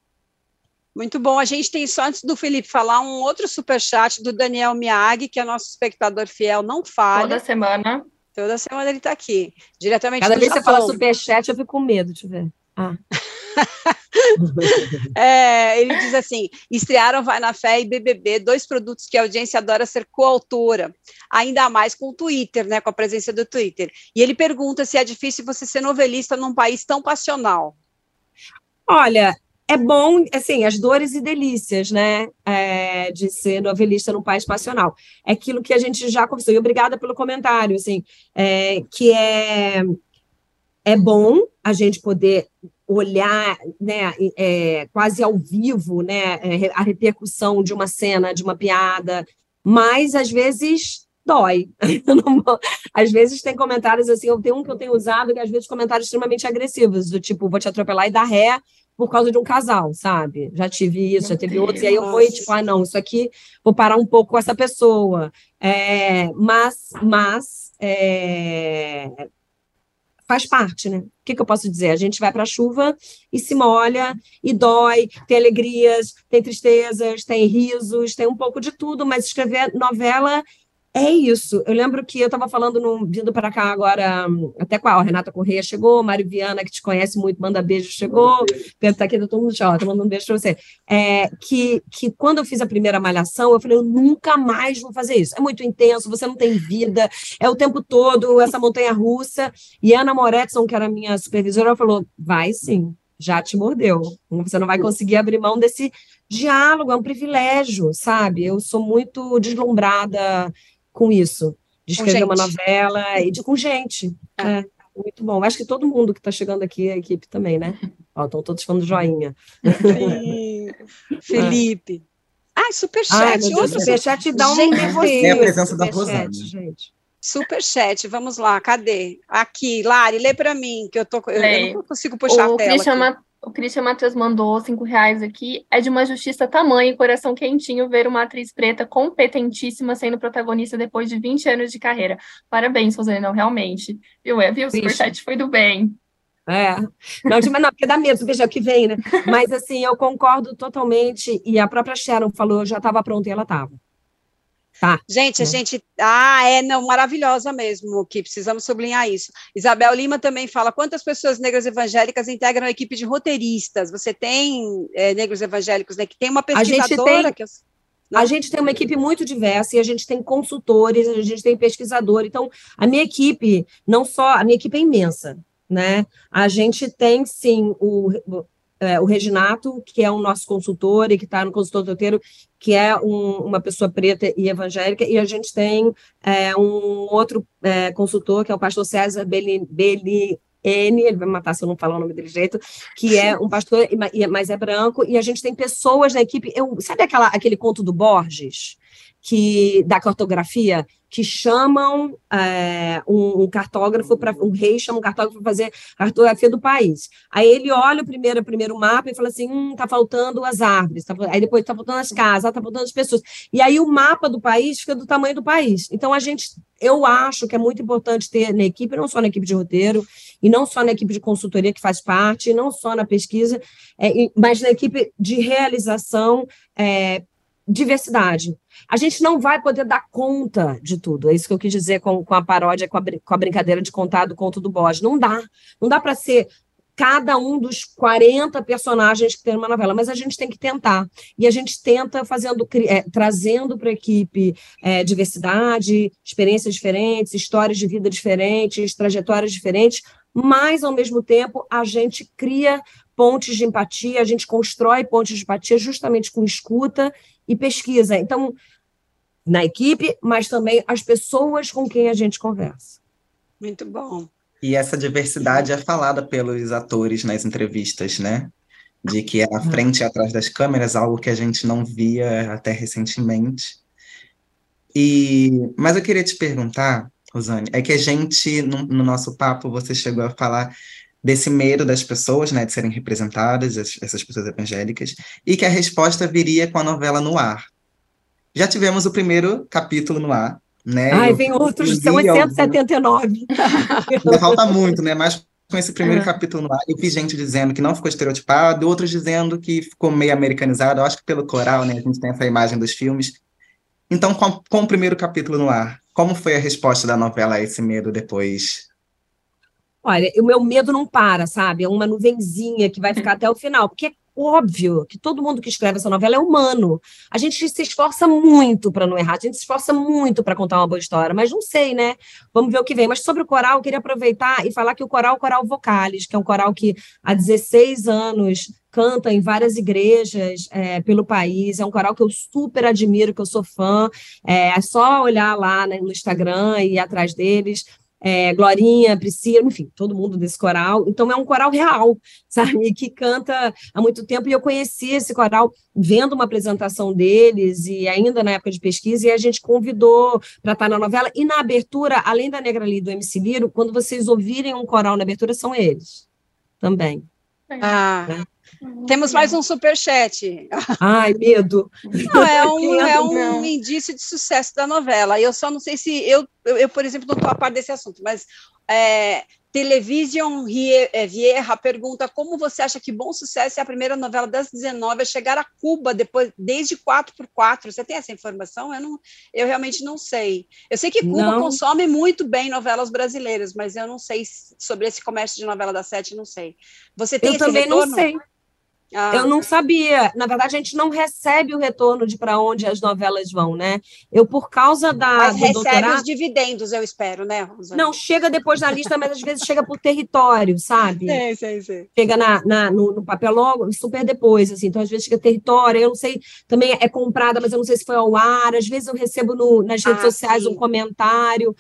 Muito bom. A gente tem só antes do Felipe falar um outro superchat do Daniel Miag, que é nosso espectador fiel, não falha. Toda semana. Toda semana ele está aqui, diretamente Cada vez que você fala superchat, eu fico com medo de ver. Ah. é, ele diz assim: estrearam Vai na Fé e BBB, dois produtos que a audiência adora ser coautora, ainda mais com o Twitter, né, com a presença do Twitter. E ele pergunta se é difícil você ser novelista num país tão passional. Olha, é bom, assim, as dores e delícias, né, é, de ser novelista num país passional. É aquilo que a gente já conversou, e obrigada pelo comentário, assim, é, que é, é bom a gente poder olhar, né, é, quase ao vivo, né, é, a repercussão de uma cena, de uma piada, mas, às vezes, dói. às vezes tem comentários assim, eu tenho um que eu tenho usado, que às vezes comentários extremamente agressivos, do tipo, vou te atropelar e dar ré, por causa de um casal, sabe? Já tive isso, já teve outros, e aí eu fui, tipo, ah, não, isso aqui, vou parar um pouco com essa pessoa. É, mas, mas, é, faz parte, né? O que, que, eu posso dizer? A gente vai para a chuva e se molha, e dói, tem alegrias, tem tristezas, tem risos, tem um pouco de tudo, mas escrever novela é isso. Eu lembro que eu estava falando, no, vindo para cá agora, até com a Renata Correia chegou, Mário Viana, que te conhece muito, manda beijo, chegou. Pedro está aqui, todo mundo tchau, tá mandando um beijo para você. É, que, que quando eu fiz a primeira malhação, eu falei, eu nunca mais vou fazer isso. É muito intenso, você não tem vida, é o tempo todo, essa montanha russa. E Ana Moretson, que era minha supervisora, falou: vai sim, já te mordeu. Você não vai conseguir abrir mão desse diálogo, é um privilégio, sabe? Eu sou muito deslumbrada com isso, de escrever uma novela e de com gente. É. é. muito bom. Acho que todo mundo que está chegando aqui, a equipe também, né? Estão todos falando joinha. Sim. Felipe. Ah, superchat. Ah, outro superchat dá um negocinho. É a presença da Rosana. gente. Superchat, vamos lá, cadê? Aqui, Lari, lê para mim, que eu, tô, eu, eu, não consigo puxar o a tela. Chama, o Christian Matheus mandou cinco reais aqui. É de uma justiça tamanha e coração quentinho ver uma atriz preta competentíssima sendo protagonista depois de 20 anos de carreira. Parabéns, Rosana, realmente. Viu? É, viu? O superchat foi do bem. É, não, mas não, porque dá medo, veja o que vem, né? Mas assim, eu concordo totalmente, e a própria Sharon falou, eu já estava pronta e ela estava. Tá. Gente, a gente. Ah, é não, maravilhosa mesmo, que precisamos sublinhar isso. Isabel Lima também fala: quantas pessoas negras evangélicas integram a equipe de roteiristas? Você tem é, negros evangélicos, né? Que tem uma pesquisadora tem... que eu... A gente tem uma equipe muito diversa e a gente tem consultores, a gente tem pesquisador. Então, a minha equipe, não só, a minha equipe é imensa, né? A gente tem, sim, o, é, o Reginato, que é o nosso consultor e que está no consultor roteiro, que é um, uma pessoa preta e evangélica, e a gente tem é, um outro é, consultor, que é o pastor César Beli, Beli N, ele vai me matar se eu não falar o nome dele jeito, que é um pastor, mas é branco, e a gente tem pessoas na equipe. Eu, sabe aquela, aquele conto do Borges? Que da cartografia que chamam é, um, um, cartógrafo para um rei chama um cartógrafo para fazer a cartografia do país. Aí ele olha o primeiro primeiro mapa e fala assim, hum, tá faltando as árvores, tá, aí depois tá faltando as casas, tá faltando as pessoas. E aí o mapa do país fica do tamanho do país. Então a gente, eu acho que é muito importante ter na equipe, não só na equipe de roteiro e não só na equipe de consultoria que faz parte, não só na pesquisa, é, mas na equipe de realização é, diversidade. A gente não vai poder dar conta de tudo. É isso que eu quis dizer com, com a paródia, com a, com a brincadeira de contar do conto do Borges. Não dá. Não dá para ser cada um dos 40 personagens que tem uma novela, mas a gente tem que tentar. E a gente tenta fazendo, é, trazendo para a equipe é, diversidade, experiências diferentes, histórias de vida diferentes, trajetórias diferentes, mas, ao mesmo tempo, a gente cria pontes de empatia, a gente constrói pontes de empatia justamente com escuta e pesquisa. Então, na equipe, mas também as pessoas com quem a gente conversa. Muito bom. E essa diversidade é falada pelos atores nas entrevistas, né? De que é a frente e atrás das câmeras, algo que a gente não via até recentemente. E, mas eu queria te perguntar, Rosane, é que a gente, no, no nosso papo, você chegou a falar desse medo das pessoas, né, de serem representadas, essas pessoas evangélicas, e que a resposta viria com a novela no ar. Já tivemos o primeiro capítulo no ar, né? Ai, vem outros, são 879. Ainda falta muito, né? Mas com esse primeiro é. capítulo no ar, eu vi gente dizendo que não ficou estereotipado, outros dizendo que ficou meio americanizado. Eu acho que pelo coral, né? A gente tem essa imagem dos filmes. Então, com, com o primeiro capítulo no ar, como foi a resposta da novela a esse medo depois Olha, o meu medo não para, sabe? É uma nuvenzinha que vai ficar até o final, porque é óbvio que todo mundo que escreve essa novela é humano. A gente se esforça muito para não errar, a gente se esforça muito para contar uma boa história, mas não sei, né? Vamos ver o que vem. Mas sobre o coral, eu queria aproveitar e falar que o coral o Coral Vocales, que é um coral que há 16 anos canta em várias igrejas é, pelo país. É um coral que eu super admiro, que eu sou fã. É, é só olhar lá né, no Instagram e ir atrás deles é, Glorinha, Priscila, enfim, todo mundo desse coral. Então, é um coral real, sabe? Que canta há muito tempo. E eu conheci esse coral vendo uma apresentação deles, e ainda na época de pesquisa, e a gente convidou para estar na novela. E na abertura, além da Negra Lee do MC Liro, quando vocês ouvirem um coral na abertura, são eles também. Ah, né? Temos mais um superchat. Ai, medo. Não, é um, é um indício de sucesso da novela. Eu só não sei se eu, eu, eu por exemplo, não estou a par desse assunto, mas é, Television é, Vieira pergunta como você acha que Bom Sucesso é a primeira novela das 19 a chegar a Cuba depois desde 4x4. Você tem essa informação? Eu, não, eu realmente não sei. Eu sei que Cuba não. consome muito bem novelas brasileiras, mas eu não sei sobre esse comércio de novela da sete, não sei. Você tem eu também retorno? não sei. Ah, eu não sabia. Na verdade, a gente não recebe o retorno de para onde as novelas vão, né? Eu, por causa da. Mas recebe doutorado... os dividendos, eu espero, né, Rosa? Não, chega depois na lista, mas às vezes chega por território, sabe? Sim, sim, sim. Chega na, na no, no, papel logo, super depois, assim. Então, às vezes chega território, eu não sei, também é comprada, mas eu não sei se foi ao ar. Às vezes eu recebo no, nas redes ah, sociais sim. um comentário.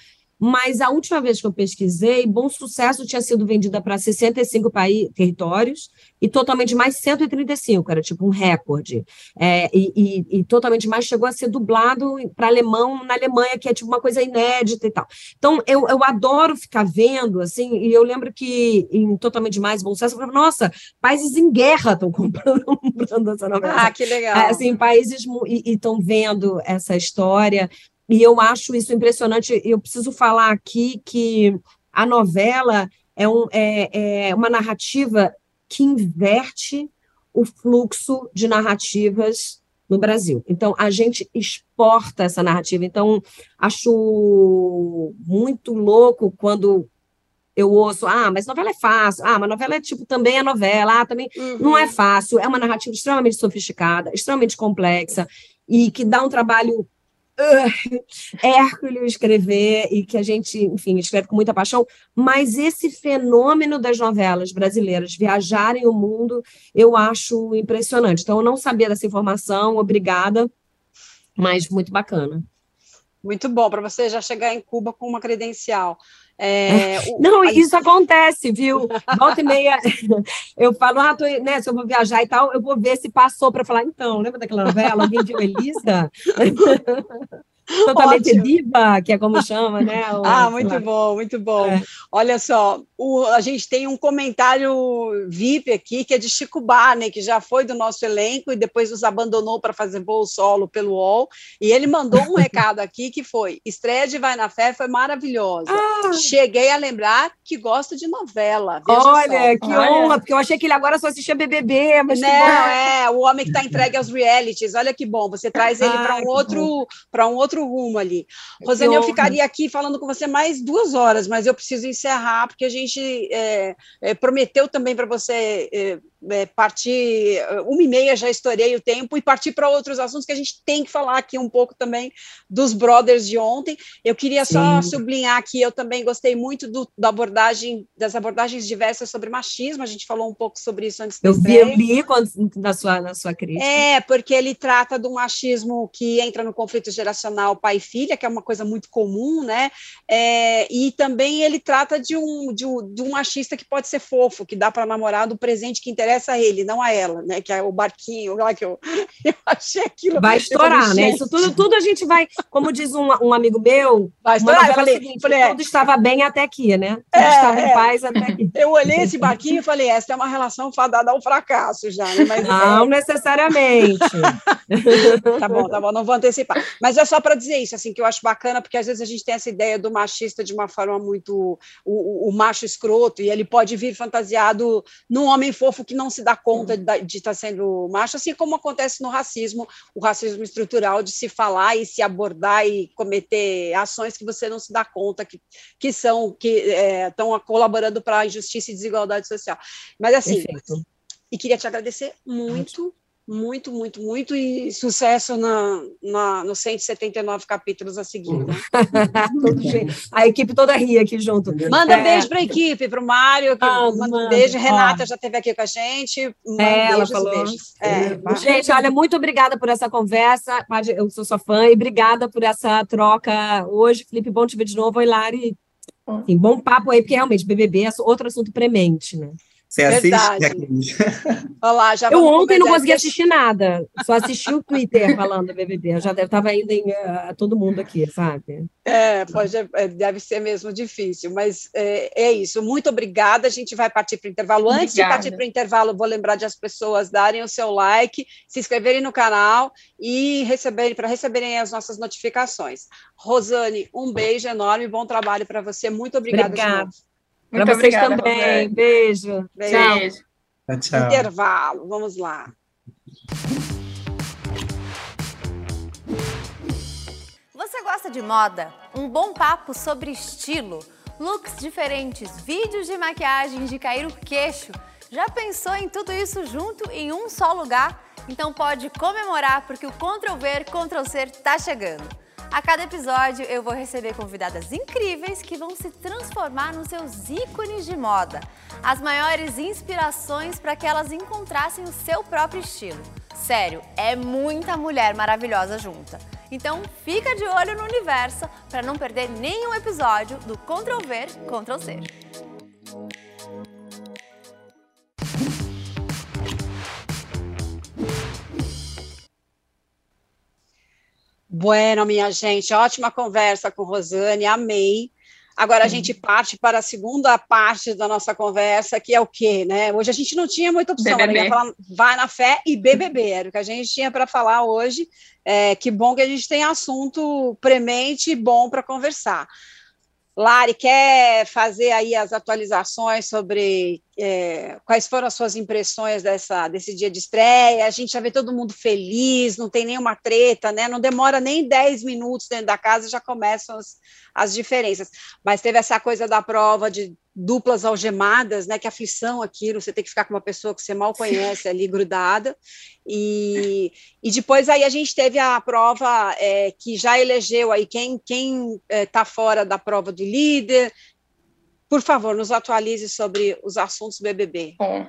Mas a última vez que eu pesquisei, Bom Sucesso tinha sido vendida para 65 países, territórios e totalmente mais 135, era tipo um recorde. É, e, e, e, totalmente mais chegou a ser dublado para alemão na Alemanha, que é tipo uma coisa inédita e tal. Então, eu, eu adoro ficar vendo, assim, e eu lembro que em Totalmente Mais Bom Sucesso, eu falava, nossa, países em guerra estão comprando, comprando essa novela. Ah, que legal. É, assim, países e estão vendo essa história. E eu acho isso impressionante. Eu preciso falar aqui que a novela é, um, é, é uma narrativa que inverte o fluxo de narrativas no Brasil. Então, a gente exporta essa narrativa. Então, acho muito louco quando eu ouço, ah, mas novela é fácil, ah, mas novela é tipo, também é novela, ah, também. Uhum. Não é fácil, é uma narrativa extremamente sofisticada, extremamente complexa, e que dá um trabalho uh, hércules escrever e que a gente, enfim, escreve com muita paixão, mas esse fenômeno das novelas brasileiras viajarem o mundo, eu acho impressionante. Então, eu não sabia dessa informação, obrigada, mas muito bacana. Muito bom, para você já chegar em Cuba com uma credencial. É, o, não, a... isso acontece, viu? Volta e meia, eu falo, ah, tô, né, se eu vou viajar e tal, eu vou ver se passou para falar, então, lembra daquela novela? Alguém viu Elisa? Totalmente Ótimo. viva, que é como chama, né? O, ah, muito bom, muito bom. É. Olha só, o, a gente tem um comentário VIP aqui, que é de Chico Barney, que já foi do nosso elenco e depois nos abandonou para fazer voo solo pelo UOL. E ele mandou um recado aqui que foi: estreia de Vai na Fé foi maravilhosa. Ah. Cheguei a lembrar que gosta de novela. Olha, só. que Olha. honra, porque eu achei que ele agora só assistia BBB. Mas Não, é, o homem que está entregue aos realities. Olha que bom, você traz ele para um, um outro outro rumo ali. Rosane, eu ficaria aqui falando com você mais duas horas, mas eu preciso encerrar, porque a gente é, é, prometeu também para você é, é, partir, uma e meia já estourei o tempo, e partir para outros assuntos que a gente tem que falar aqui um pouco também dos brothers de ontem. Eu queria Sim. só sublinhar que eu também gostei muito do, da abordagem, das abordagens diversas sobre machismo, a gente falou um pouco sobre isso antes Eu vi, eu li quando, na, sua, na sua crítica. É, porque ele trata do machismo que entra no conflito geracional pai e filha, que é uma coisa muito comum, né? É, e também ele trata de um, de um, de um machista que pode ser fofo, que dá para namorar do presente que interessa a ele, não a ela, né? Que é o barquinho lá que eu, eu achei aquilo. Vai estourar, né? Isso tudo, tudo a gente vai, como diz um, um amigo meu, vai estourar. Eu falei, seguinte, falei, é. tudo estava bem até aqui, né? Tudo é, estava em é. paz até aqui. Eu olhei esse barquinho e falei, essa é uma relação fadada ao fracasso já, né? Mas, não é... necessariamente. tá bom, tá bom, não vou antecipar. Mas é só para dizer isso, assim, que eu acho bacana, porque às vezes a gente tem essa ideia do machista de uma forma muito o, o, o macho escroto, e ele pode vir fantasiado num homem fofo que não se dá conta de, de estar tá sendo macho, assim como acontece no racismo, o racismo estrutural de se falar e se abordar e cometer ações que você não se dá conta que, que são, que estão é, colaborando para a injustiça e desigualdade social. Mas assim, Perfeito. e queria te agradecer muito muito, muito, muito, e sucesso na, na, nos 179 capítulos a seguir. Né? a equipe toda ri aqui junto. Manda é. beijo para a equipe, para o Mário, que ah, manda um beijo. Renata ó. já esteve aqui com a gente. Manda é, ela falou. Beijos. É, gente, olha, muito obrigada por essa conversa. Eu sou sua fã e obrigada por essa troca hoje. Felipe, bom te ver de novo. Oi, Lari. Enfim, bom papo aí, porque realmente BBB é outro assunto premente, né? Você assiste? Olá, já eu ontem não consegui assistir nada, só assisti o Twitter falando do BBB. Eu já estava indo em uh, todo mundo aqui, sabe? É, pode, é, deve ser mesmo difícil, mas é, é, isso. Muito obrigada. A gente vai partir para o intervalo. Antes de partir para o intervalo, vou lembrar de as pessoas darem o seu like, se inscreverem no canal e receberem para receberem as nossas notificações. Rosane, um beijo enorme, bom trabalho para você. Muito obrigada. Obrigada. Para vocês obrigada, também. Beijo. Beijo. Tchau. Tchau. Intervalo. Vamos lá. Você gosta de moda? Um bom papo sobre estilo, looks diferentes, vídeos de maquiagem de cair o queixo. Já pensou em tudo isso junto em um só lugar? Então pode comemorar porque o Ctrl V, Ctrl C tá chegando. A cada episódio eu vou receber convidadas incríveis que vão se transformar nos seus ícones de moda, as maiores inspirações para que elas encontrassem o seu próprio estilo. Sério, é muita mulher maravilhosa junta. Então fica de olho no universo para não perder nenhum episódio do Ctrl V, Ctrl C. Bueno, minha gente, ótima conversa com Rosane, amei. Agora a gente parte para a segunda parte da nossa conversa, que é o quê, né? Hoje a gente não tinha muita opção, né? falar, vai na fé e BBB, era o que a gente tinha para falar hoje. É, que bom que a gente tem assunto premente e bom para conversar. Lari, quer fazer aí as atualizações sobre é, quais foram as suas impressões dessa, desse dia de estreia? A gente já vê todo mundo feliz, não tem nenhuma treta, né? Não demora nem 10 minutos dentro da casa, já começam as, as diferenças. Mas teve essa coisa da prova de duplas algemadas, né? Que aflição aquilo, você tem que ficar com uma pessoa que você mal conhece ali grudada. E, e depois aí a gente teve a prova é, que já elegeu aí quem quem está é, fora da prova do líder, por favor, nos atualize sobre os assuntos BBB. Bom,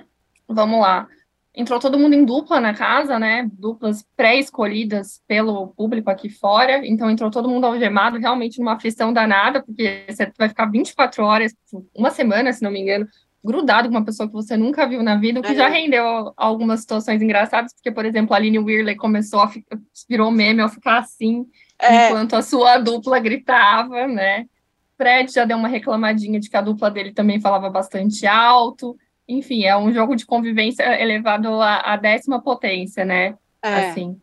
vamos lá. Entrou todo mundo em dupla na casa, né? Duplas pré-escolhidas pelo público aqui fora. Então entrou todo mundo algemado, realmente numa aflição danada, porque você vai ficar 24 horas, uma semana, se não me engano, grudado com uma pessoa que você nunca viu na vida, o que é. já rendeu algumas situações engraçadas, porque, por exemplo, a Aline Weirley começou a ficar, virou meme ao ficar assim, é. enquanto a sua dupla gritava, né? Fred já deu uma reclamadinha de que a dupla dele também falava bastante alto. Enfim, é um jogo de convivência elevado à, à décima potência, né? É. Assim.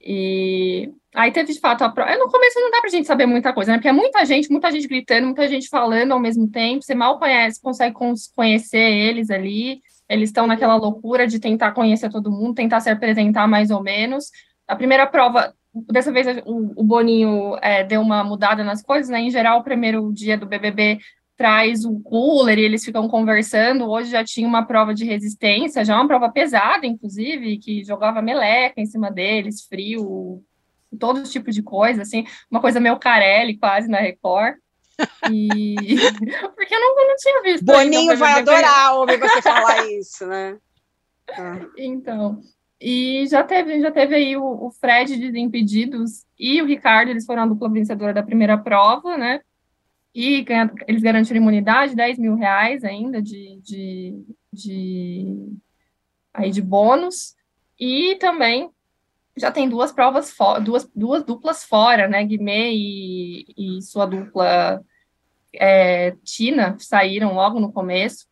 E aí teve de fato a prova. No começo não dá pra gente saber muita coisa, né? Porque é muita gente, muita gente gritando, muita gente falando ao mesmo tempo. Você mal conhece, consegue conhecer eles ali. Eles estão naquela loucura de tentar conhecer todo mundo, tentar se apresentar mais ou menos. A primeira prova dessa vez o, o Boninho é, deu uma mudada nas coisas, né? Em geral, o primeiro dia do BBB traz o cooler e eles ficam conversando. Hoje já tinha uma prova de resistência, já uma prova pesada, inclusive, que jogava meleca em cima deles, frio, todo tipo de coisa, assim, uma coisa meio Carelli quase na Record. E porque eu não, eu não tinha visto. Boninho vai adorar ouvir você falar isso, né? Então, e já teve, já teve aí o, o Fred de Desimpedidos e o Ricardo, eles foram a dupla vencedora da primeira prova, né? E eles garantiram imunidade, 10 mil reais ainda de, de, de, aí de bônus. E também já tem duas provas, duas, duas duplas fora, né? Guimê e, e sua dupla é, Tina saíram logo no começo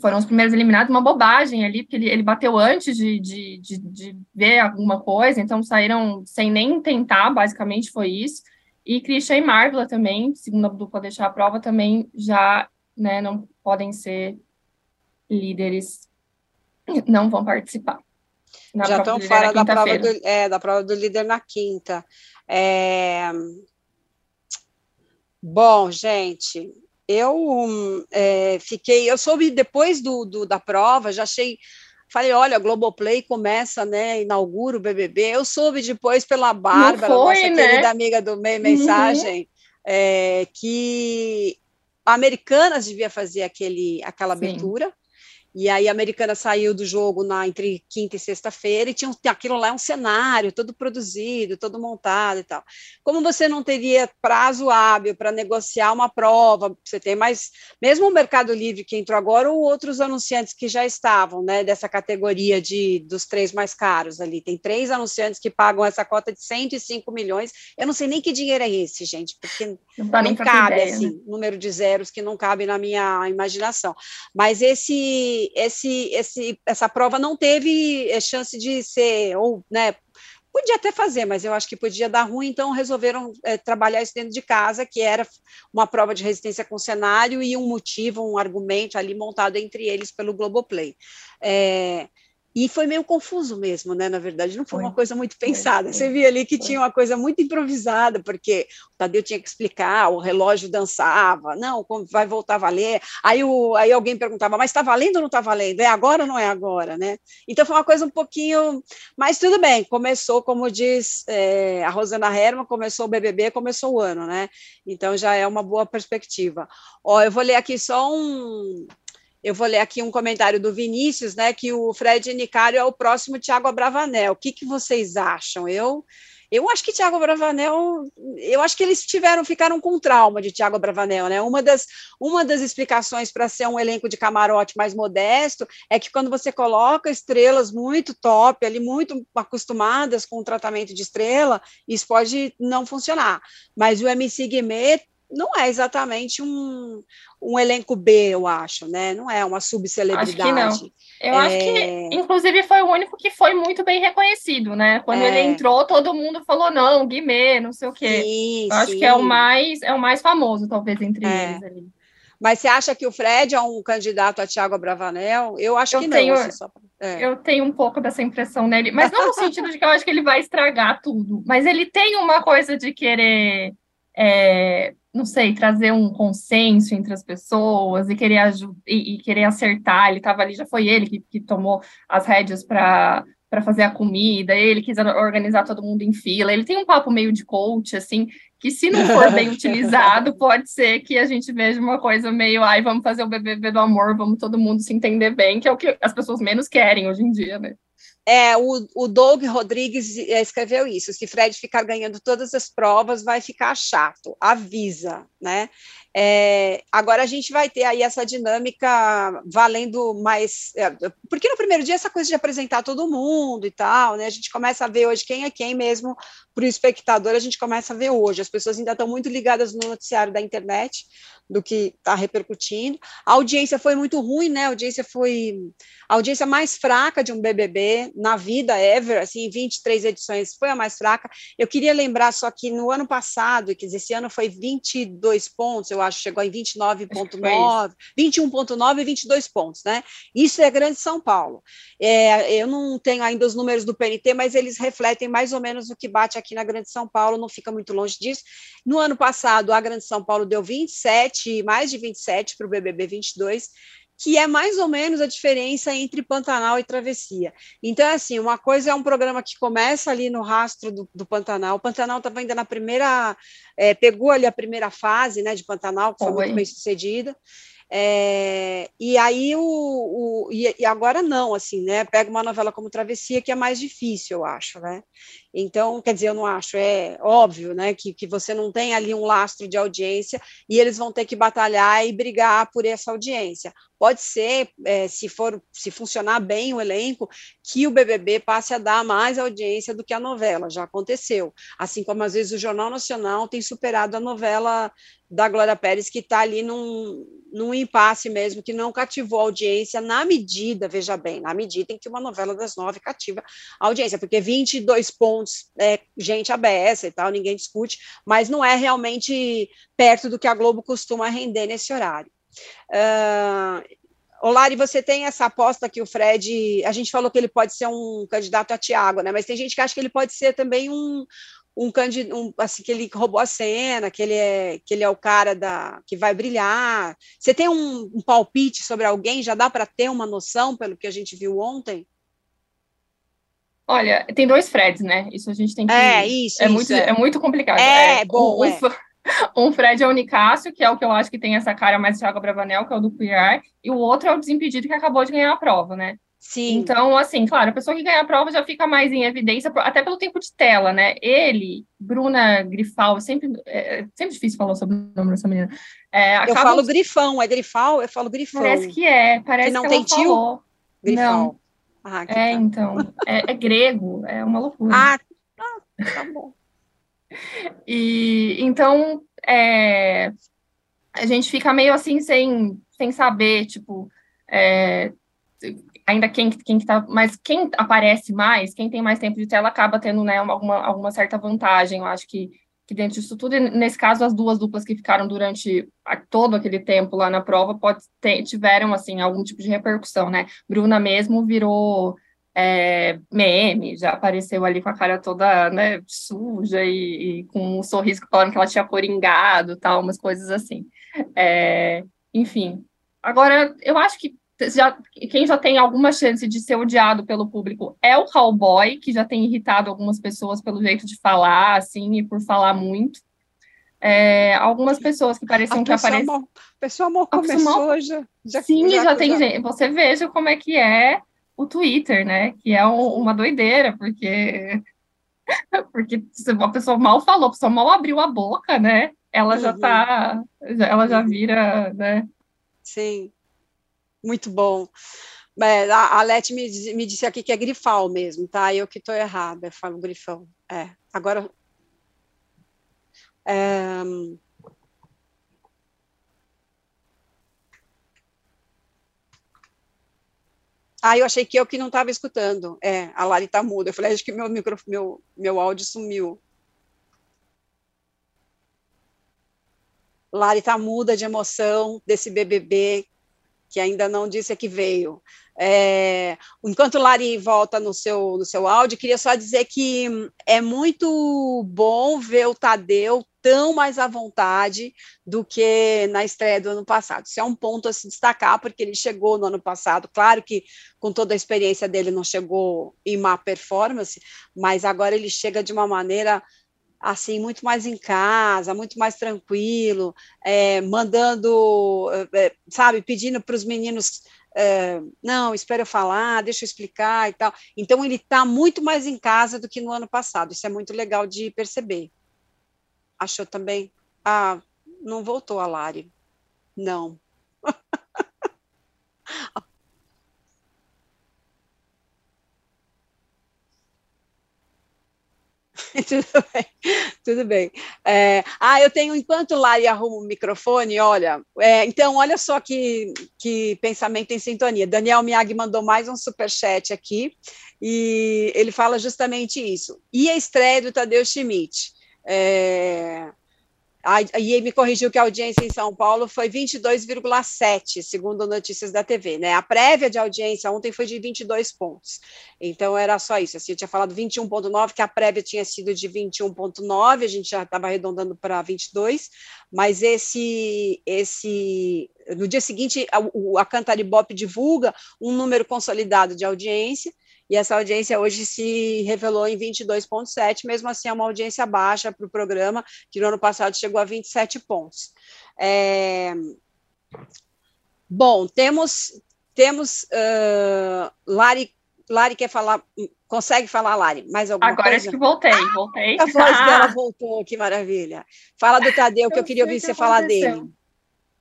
foram os primeiros eliminados, uma bobagem ali, porque ele, ele bateu antes de, de, de, de, ver alguma coisa, então saíram sem nem tentar, basicamente foi isso. E Christian e Marvela também, segundo a dupla deixar a prova, também já né, não podem ser líderes, não vão participar. já estão fora da prova, do, é, da prova do líder na quinta. É... Bom, gente, eu é, fiquei, eu soube depois do, do, da prova, já achei, falei, olha, Globoplay começa, né, inaugura o BBB, eu soube depois pela Bárbara, foi, nossa né? querida amiga do Meio Mensagem, uhum. é, que a Americanas devia fazer aquele, aquela Sim. abertura, e aí a americana saiu do jogo na entre quinta e sexta-feira e tinha aquilo lá é um cenário todo produzido, todo montado e tal. Como você não teria prazo hábil para negociar uma prova, você tem mais, mesmo o Mercado Livre que entrou agora ou outros anunciantes que já estavam, né, dessa categoria de dos três mais caros ali. Tem três anunciantes que pagam essa cota de 105 milhões. Eu não sei nem que dinheiro é esse, gente, porque não, não cabe ideia, assim, né? número de zeros que não cabe na minha imaginação. Mas esse esse, esse, essa prova não teve eh, chance de ser, ou, né, podia até fazer, mas eu acho que podia dar ruim, então resolveram é, trabalhar isso dentro de casa, que era uma prova de resistência com cenário e um motivo, um argumento ali montado entre eles pelo Globoplay. É, e foi meio confuso mesmo, né? Na verdade, não foi, foi. uma coisa muito pensada. Foi. Você via ali que foi. tinha uma coisa muito improvisada, porque o Tadeu tinha que explicar, o relógio dançava, não, vai voltar a valer. Aí, o, aí alguém perguntava, mas está valendo ou não está valendo? É agora ou não é agora, né? Então foi uma coisa um pouquinho. Mas tudo bem, começou, como diz é, a Rosana Herman, começou o BBB, começou o ano, né? Então já é uma boa perspectiva. Ó, eu vou ler aqui só um eu vou ler aqui um comentário do Vinícius, né, que o Fred Nicário é o próximo Tiago Abravanel. O que, que vocês acham? Eu eu acho que Tiago Bravanel, eu acho que eles tiveram, ficaram com trauma de Tiago Bravanel, né? Uma das, uma das explicações para ser um elenco de camarote mais modesto é que quando você coloca estrelas muito top, ali muito acostumadas com o tratamento de estrela, isso pode não funcionar. Mas o MC Guimê não é exatamente um, um elenco B, eu acho, né? Não é uma subcelebridade. Acho que não. Eu é... acho que, inclusive, foi o único que foi muito bem reconhecido, né? Quando é... ele entrou, todo mundo falou, não, Guimê, não sei o quê. Sim, eu sim. acho que é o mais, é o mais famoso, talvez, entre é. eles ali. Mas você acha que o Fred é um candidato a Tiago Bravanel? Eu acho eu que tenho, não. Assim, só... é. Eu tenho um pouco dessa impressão nele, mas não no sentido de que eu acho que ele vai estragar tudo, mas ele tem uma coisa de querer, é, não sei, trazer um consenso entre as pessoas e querer, e, e querer acertar. Ele estava ali, já foi ele que, que tomou as rédeas para para fazer a comida, ele quis organizar todo mundo em fila. Ele tem um papo meio de coach, assim, que se não for bem utilizado, pode ser que a gente veja uma coisa meio, ai, vamos fazer o BBB do amor, vamos todo mundo se entender bem, que é o que as pessoas menos querem hoje em dia, né? É, o, o Doug Rodrigues é, escreveu isso. Se Fred ficar ganhando todas as provas, vai ficar chato. Avisa, né? É, agora a gente vai ter aí essa dinâmica valendo mais. É, porque no primeiro dia, essa coisa de apresentar todo mundo e tal, né? A gente começa a ver hoje quem é quem mesmo para o espectador, a gente começa a ver hoje. As pessoas ainda estão muito ligadas no noticiário da internet, do que está repercutindo. A audiência foi muito ruim, né? A audiência foi a audiência mais fraca de um BBB na vida ever, assim, 23 edições foi a mais fraca. Eu queria lembrar só que no ano passado, que esse ano foi 22 pontos, eu acho, chegou em 29,9, 21,9 e 22 pontos, né? Isso é Grande São Paulo. É, eu não tenho ainda os números do PNT, mas eles refletem mais ou menos o que bate aqui na Grande São Paulo, não fica muito longe disso. No ano passado, a Grande São Paulo deu 27, mais de 27 para o BBB 22, que é mais ou menos a diferença entre Pantanal e Travessia. Então, assim, uma coisa é um programa que começa ali no rastro do, do Pantanal. O Pantanal estava ainda na primeira, é, pegou ali a primeira fase, né, de Pantanal, que foi muito bem sucedida. É, e aí o, o e, e, agora não, assim, né? Pega uma novela como Travessia, que é mais difícil, eu acho, né? Então, quer dizer, eu não acho, é óbvio, né, que, que você não tem ali um lastro de audiência e eles vão ter que batalhar e brigar por essa audiência. Pode ser, é, se for, se funcionar bem o elenco, que o BBB passe a dar mais audiência do que a novela, já aconteceu. Assim como às vezes o Jornal Nacional tem superado a novela da Glória Pérez, que está ali num, num impasse mesmo, que não cativou a audiência na medida, veja bem, na medida em que uma novela das nove cativa a audiência, porque 22 pontos é gente abessa e tal, ninguém discute, mas não é realmente perto do que a Globo costuma render nesse horário. Uh, Olari, você tem essa aposta que o Fred. A gente falou que ele pode ser um candidato a Tiago, né? Mas tem gente que acha que ele pode ser também um, um candidato, um, assim, que ele roubou a cena, que ele é, que ele é o cara da, que vai brilhar. Você tem um, um palpite sobre alguém? Já dá para ter uma noção pelo que a gente viu ontem? Olha, tem dois Freds, né? Isso a gente tem que. É, isso. É, isso, muito, é. é muito complicado. É, é bom. Um, é. um Fred é o Nicásio, que é o que eu acho que tem essa cara mais Thiago Bravanel, que é o do Queer, e o outro é o Desimpedido, que acabou de ganhar a prova, né? Sim. Então, assim, claro, a pessoa que ganha a prova já fica mais em evidência, até pelo tempo de tela, né? Ele, Bruna Grifal, sempre, é, é sempre difícil falar sobre o nome dessa menina. É, acaba... Eu falo Grifão, é Grifal? Eu falo Grifão. Parece que é, parece que não que tem tio? Falou. Grifal. Não. Ah, é, tá. então, é, é, grego, é uma loucura. Ah, tá, tá bom. e então, é, a gente fica meio assim sem, sem saber, tipo, é, ainda quem, quem que tá, mas quem aparece mais, quem tem mais tempo de tela acaba tendo, né, alguma, alguma certa vantagem, eu acho que, que dentro disso tudo, nesse caso, as duas duplas que ficaram durante a, todo aquele tempo lá na prova, pode ter, tiveram, assim, algum tipo de repercussão, né, Bruna mesmo virou é, meme, já apareceu ali com a cara toda, né, suja e, e com um sorriso falando que ela tinha coringado, tal, umas coisas assim, é, enfim, Agora, eu acho que já, quem já tem alguma chance de ser odiado pelo público é o cowboy, que já tem irritado algumas pessoas pelo jeito de falar, assim, e por falar muito. É, algumas pessoas que pareciam que aparecem. Mal, pessoa mal começou, já, já. Sim, já, já tem gente. Você veja como é que é o Twitter, né? Que é um, uma doideira, porque. porque uma pessoa mal falou, a pessoa mal abriu a boca, né? Ela já uhum. tá. Ela já vira, né? Sim. Muito bom. É, a, a Leti me, me disse aqui que é grifal mesmo, tá? Eu que estou errada, eu falo grifão. É, agora. É, Ah, eu achei que eu que não estava escutando. É, a Lari está muda. Eu falei, acho que meu, micro, meu, meu áudio sumiu. Lari está muda de emoção desse BBB que ainda não disse que veio. É, enquanto Lari volta no seu, no seu áudio, queria só dizer que é muito bom ver o Tadeu tão mais à vontade do que na estreia do ano passado. Isso é um ponto a se destacar, porque ele chegou no ano passado, claro que com toda a experiência dele não chegou em má performance, mas agora ele chega de uma maneira assim, muito mais em casa, muito mais tranquilo, é, mandando, é, sabe, pedindo para os meninos, é, não, espera eu falar, deixa eu explicar e tal. Então, ele está muito mais em casa do que no ano passado, isso é muito legal de perceber. Achou também? Ah, não voltou a Lari. Não. tudo bem, tudo bem. É, ah, eu tenho, enquanto Lari arruma o microfone, olha, é, então, olha só que, que pensamento em sintonia. Daniel Miag mandou mais um superchat aqui, e ele fala justamente isso. E a estreia do Tadeu Schmidt? É, Aí me corrigiu que a audiência em São Paulo foi 22,7, segundo notícias da TV, né? A prévia de audiência ontem foi de 22 pontos. Então era só isso. Assim, eu tinha falado 21,9, que a prévia tinha sido de 21,9, a gente já estava arredondando para 22, mas esse esse no dia seguinte a, a Cantaribop divulga um número consolidado de audiência e essa audiência hoje se revelou em 22,7, mesmo assim é uma audiência baixa para o programa, que no ano passado chegou a 27 pontos. É... Bom, temos, temos uh, Lari, Lari quer falar, consegue falar, Lari, mais alguma Agora coisa? Agora que voltei, ah, voltei. A voz dela voltou, que maravilha. Fala do Tadeu, que eu, eu queria ouvir você falar dele.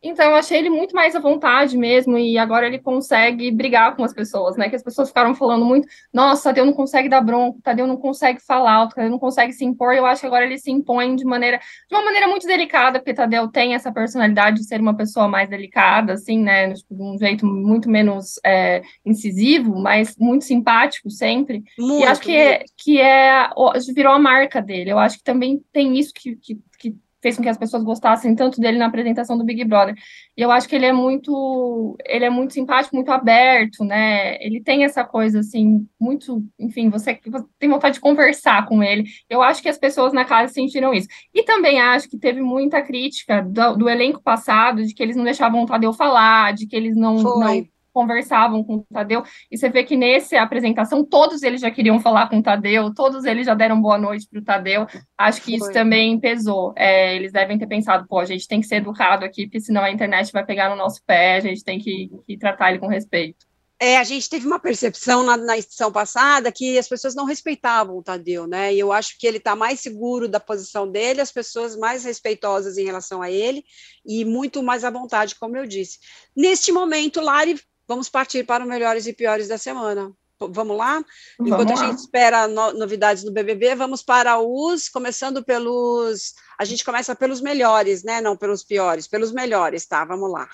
Então, eu achei ele muito mais à vontade mesmo, e agora ele consegue brigar com as pessoas, né? Que as pessoas ficaram falando muito, nossa, Tadeu não consegue dar bronca, Tadeu não consegue falar, Tadeu não consegue se impor, eu acho que agora ele se impõe de maneira, de uma maneira muito delicada, porque Tadeu tem essa personalidade de ser uma pessoa mais delicada, assim, né? Tipo, de um jeito muito menos é, incisivo, mas muito simpático sempre. Muito, e acho que, é, que é, virou a marca dele. Eu acho que também tem isso que, que, que fez com que as pessoas gostassem tanto dele na apresentação do Big Brother. E eu acho que ele é muito, ele é muito simpático, muito aberto, né? Ele tem essa coisa assim, muito, enfim, você, você tem vontade de conversar com ele. Eu acho que as pessoas na casa sentiram isso. E também acho que teve muita crítica do, do elenco passado, de que eles não deixavam o Tadeu falar, de que eles não, não conversavam com o Tadeu, e você vê que nessa apresentação todos eles já queriam falar com o Tadeu, todos eles já deram boa noite para o Tadeu, acho que Foi. isso também pesou, é, eles devem ter pensado, pô, a gente tem que ser educado aqui, porque senão a internet vai pegar no nosso pé, a gente tem que, que tratar ele com respeito. É, a gente teve uma percepção na, na, edição passada que as pessoas não respeitavam o Tadeu, né? E eu acho que ele está mais seguro da posição dele, as pessoas mais respeitosas em relação a ele e muito mais à vontade, como eu disse. Neste momento, Lari vamos partir para os melhores e piores da semana. Vamos lá? Vamos Enquanto lá. a gente espera no, novidades do BBB, vamos para os, começando pelos, a gente começa pelos melhores, né? Não pelos piores, pelos melhores, tá? Vamos lá.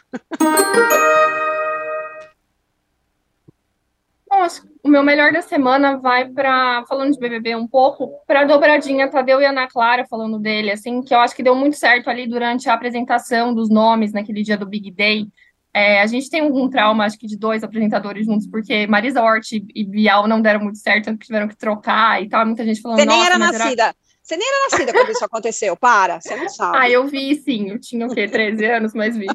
Bom, o meu melhor da semana vai para, falando de BBB um pouco, para a dobradinha Tadeu e Ana Clara falando dele, assim, que eu acho que deu muito certo ali durante a apresentação dos nomes naquele dia do Big Day. É, a gente tem um trauma, acho que, de dois apresentadores juntos, porque Marisa Hort e Bial não deram muito certo, tiveram que trocar e tal. Muita gente falando. Você nem era nascida. Era... Você nem era nascida quando isso aconteceu. Para, você não sabe. Ah, eu vi sim. Eu tinha o quê? 13 anos, mas vi.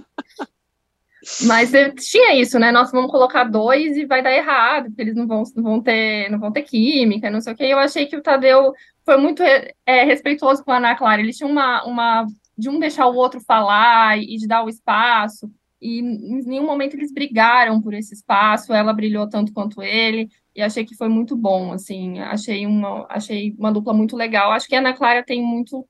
Mas tinha isso, né? Nossa, vamos colocar dois e vai dar errado, porque eles não vão, não vão, ter, não vão ter química, não sei o quê. Eu achei que o Tadeu foi muito é, respeitoso com a Ana Clara. Eles tinham uma, uma de um deixar o outro falar e de dar o espaço e em nenhum momento eles brigaram por esse espaço, ela brilhou tanto quanto ele, e achei que foi muito bom, assim, achei uma, achei uma dupla muito legal. Acho que a Ana Clara tem muito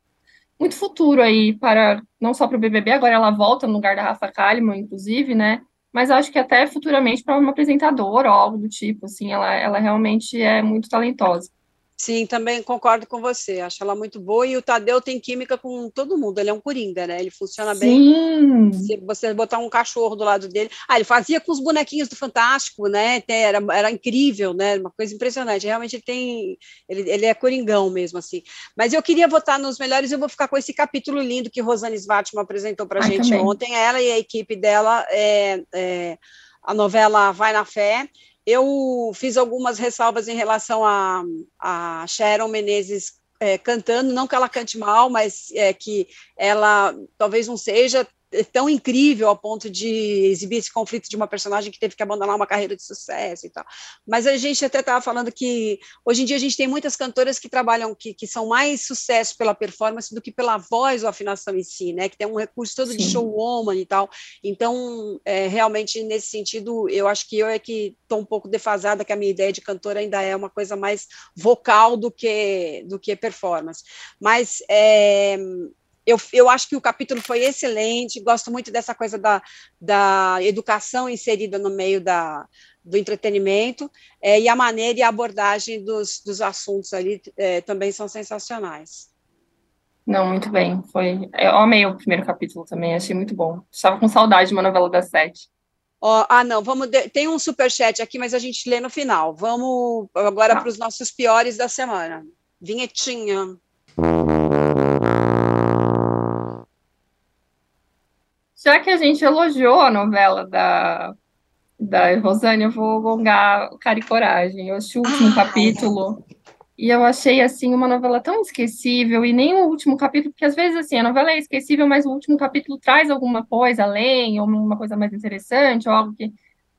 muito futuro aí para não só para o BBB, agora ela volta no lugar da Rafa Kalimann, inclusive, né? Mas acho que até futuramente para uma apresentadora ou algo do tipo, assim, ela, ela realmente é muito talentosa. Sim, também concordo com você. Acho ela muito boa. E o Tadeu tem química com todo mundo. Ele é um coringa, né? Ele funciona Sim. bem. Se você botar um cachorro do lado dele. Ah, ele fazia com os bonequinhos do Fantástico, né? Era, era incrível, né? Uma coisa impressionante. Realmente ele tem. Ele, ele é coringão mesmo, assim. Mas eu queria votar nos melhores. Eu vou ficar com esse capítulo lindo que Rosane Svartman apresentou para a gente também. ontem. Ela e a equipe dela. É, é, a novela Vai na Fé. Eu fiz algumas ressalvas em relação a, a Sharon Menezes é, cantando, não que ela cante mal, mas é, que ela talvez não seja tão incrível ao ponto de exibir esse conflito de uma personagem que teve que abandonar uma carreira de sucesso e tal. Mas a gente até estava falando que hoje em dia a gente tem muitas cantoras que trabalham, que, que são mais sucesso pela performance do que pela voz ou afinação em si, né? Que tem um recurso todo Sim. de showwoman e tal. Então, é, realmente, nesse sentido, eu acho que eu é que estou um pouco defasada, que a minha ideia de cantora ainda é uma coisa mais vocal do que, do que performance. Mas é, eu, eu acho que o capítulo foi excelente, gosto muito dessa coisa da, da educação inserida no meio da, do entretenimento, é, e a maneira e a abordagem dos, dos assuntos ali é, também são sensacionais. Não, muito bem. Foi. Eu amei o primeiro capítulo também, achei muito bom. Estava com saudade de uma novela das sete. Oh, ah, não, vamos. De... Tem um super chat aqui, mas a gente lê no final. Vamos agora tá. para os nossos piores da semana. Vinhetinha. Já que a gente elogiou a novela da, da Rosane, eu vou gongar Cara e Coragem. Eu assisti o último ah, capítulo e eu achei, assim, uma novela tão esquecível, e nem o último capítulo, porque às vezes, assim, a novela é esquecível, mas o último capítulo traz alguma coisa além, ou uma coisa mais interessante, ou algo que...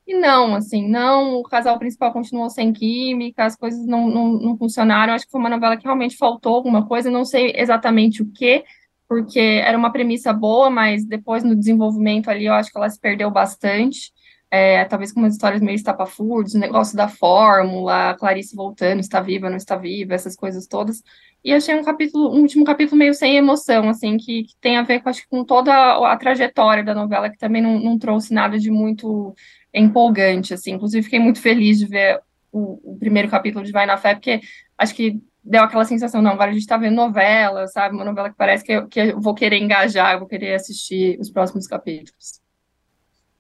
E não, assim, não, o casal principal continuou sem química, as coisas não, não, não funcionaram, acho que foi uma novela que realmente faltou alguma coisa, não sei exatamente o que, porque era uma premissa boa, mas depois no desenvolvimento ali eu acho que ela se perdeu bastante. É, talvez com umas histórias meio estapafúrdias, o negócio da fórmula, Clarice voltando, está viva, não está viva, essas coisas todas. E achei um capítulo, um último capítulo meio sem emoção, assim, que, que tem a ver com, acho, com toda a, a trajetória da novela, que também não, não, trouxe nada de muito empolgante, assim. Inclusive, fiquei muito feliz de ver o, o primeiro capítulo de Vai na Fé, porque acho que deu aquela sensação, não, agora a gente tá vendo novela, sabe? Uma novela que parece que eu, que eu vou querer engajar, eu vou querer assistir os próximos capítulos.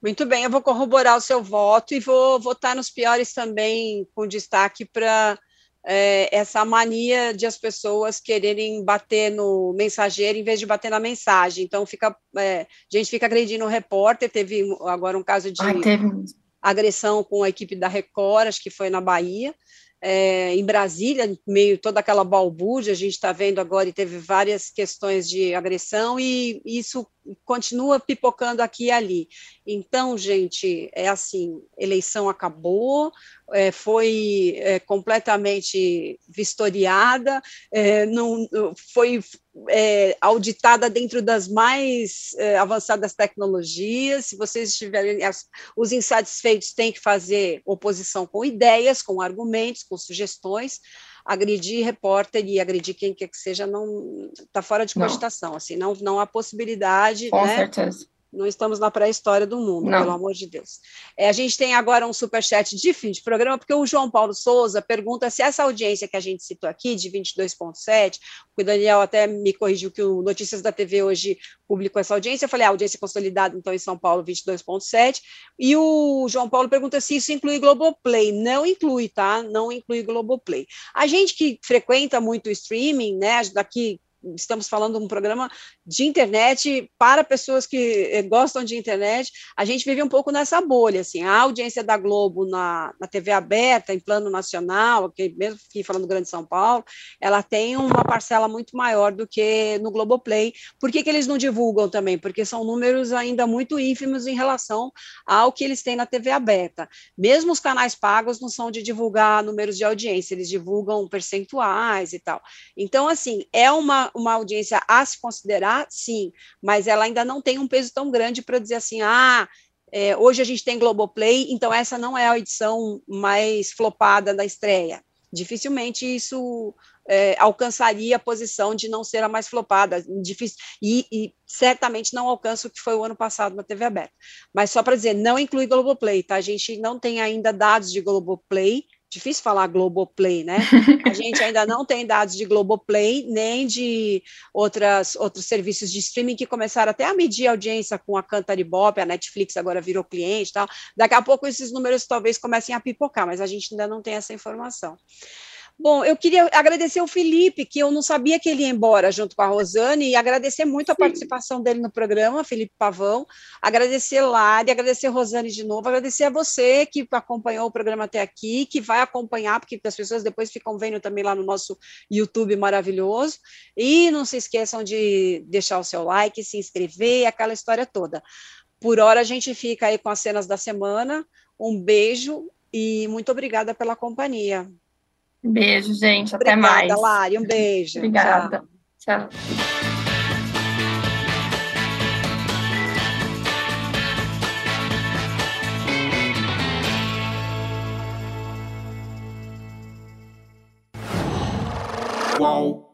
Muito bem, eu vou corroborar o seu voto e vou votar nos piores também, com destaque para é, essa mania de as pessoas quererem bater no mensageiro em vez de bater na mensagem. Então, fica, é, a gente fica agredindo o repórter. Teve agora um caso de Ai, agressão com a equipe da Record, acho que foi na Bahia é, em Brasília, meio toda aquela balbúrdia, a gente está vendo agora e teve várias questões de agressão e isso continua pipocando aqui e ali. Então, gente, é assim, eleição acabou, é, foi é, completamente vistoriada, é, não, foi é, auditada dentro das mais é, avançadas tecnologias. Se vocês estiverem, as, os insatisfeitos têm que fazer oposição com ideias, com argumentos, com sugestões. Agredir repórter e agredir quem quer que seja não está fora de cogitação. Assim, não, não há possibilidade. Com né? certeza não estamos na pré-história do mundo, não. pelo amor de Deus. É, a gente tem agora um superchat de fim de programa, porque o João Paulo Souza pergunta se essa audiência que a gente citou aqui, de 22,7, o Daniel até me corrigiu que o Notícias da TV hoje publicou essa audiência, eu falei, ah, audiência consolidada, então, em São Paulo, 22,7, e o João Paulo pergunta se isso inclui Globoplay. Não inclui, tá? Não inclui Globoplay. A gente que frequenta muito o streaming, né, daqui estamos falando de um programa de internet para pessoas que eh, gostam de internet. A gente vive um pouco nessa bolha, assim, a audiência da Globo na, na TV aberta, em plano nacional, que mesmo aqui falando do Grande São Paulo, ela tem uma parcela muito maior do que no Globoplay. Por que, que eles não divulgam também? Porque são números ainda muito ínfimos em relação ao que eles têm na TV aberta. Mesmo os canais pagos não são de divulgar números de audiência, eles divulgam percentuais e tal. Então, assim, é uma uma audiência a se considerar, sim, mas ela ainda não tem um peso tão grande para dizer assim, ah, é, hoje a gente tem Globoplay, então essa não é a edição mais flopada da estreia. Dificilmente isso é, alcançaria a posição de não ser a mais flopada, difícil, e, e, certamente não alcança o que foi o ano passado na TV aberta. Mas só para dizer, não inclui Globoplay, tá? A gente não tem ainda dados de Globoplay difícil falar Globoplay, né? A gente ainda não tem dados de Globoplay, nem de outras, outros serviços de streaming que começaram até a medir a audiência com a Cantaribop, a Netflix agora virou cliente e tal. Daqui a pouco esses números talvez comecem a pipocar, mas a gente ainda não tem essa informação. Bom, eu queria agradecer o Felipe, que eu não sabia que ele ia embora junto com a Rosane, e agradecer muito a participação dele no programa, Felipe Pavão, agradecer Lari, agradecer a Rosane de novo, agradecer a você que acompanhou o programa até aqui, que vai acompanhar, porque as pessoas depois ficam vendo também lá no nosso YouTube maravilhoso, e não se esqueçam de deixar o seu like, se inscrever, aquela história toda. Por hora a gente fica aí com as cenas da semana, um beijo e muito obrigada pela companhia. Beijo, gente. Até Obrigada, mais. Lari. Um beijo. Obrigada. Tchau. Tchau. Qual?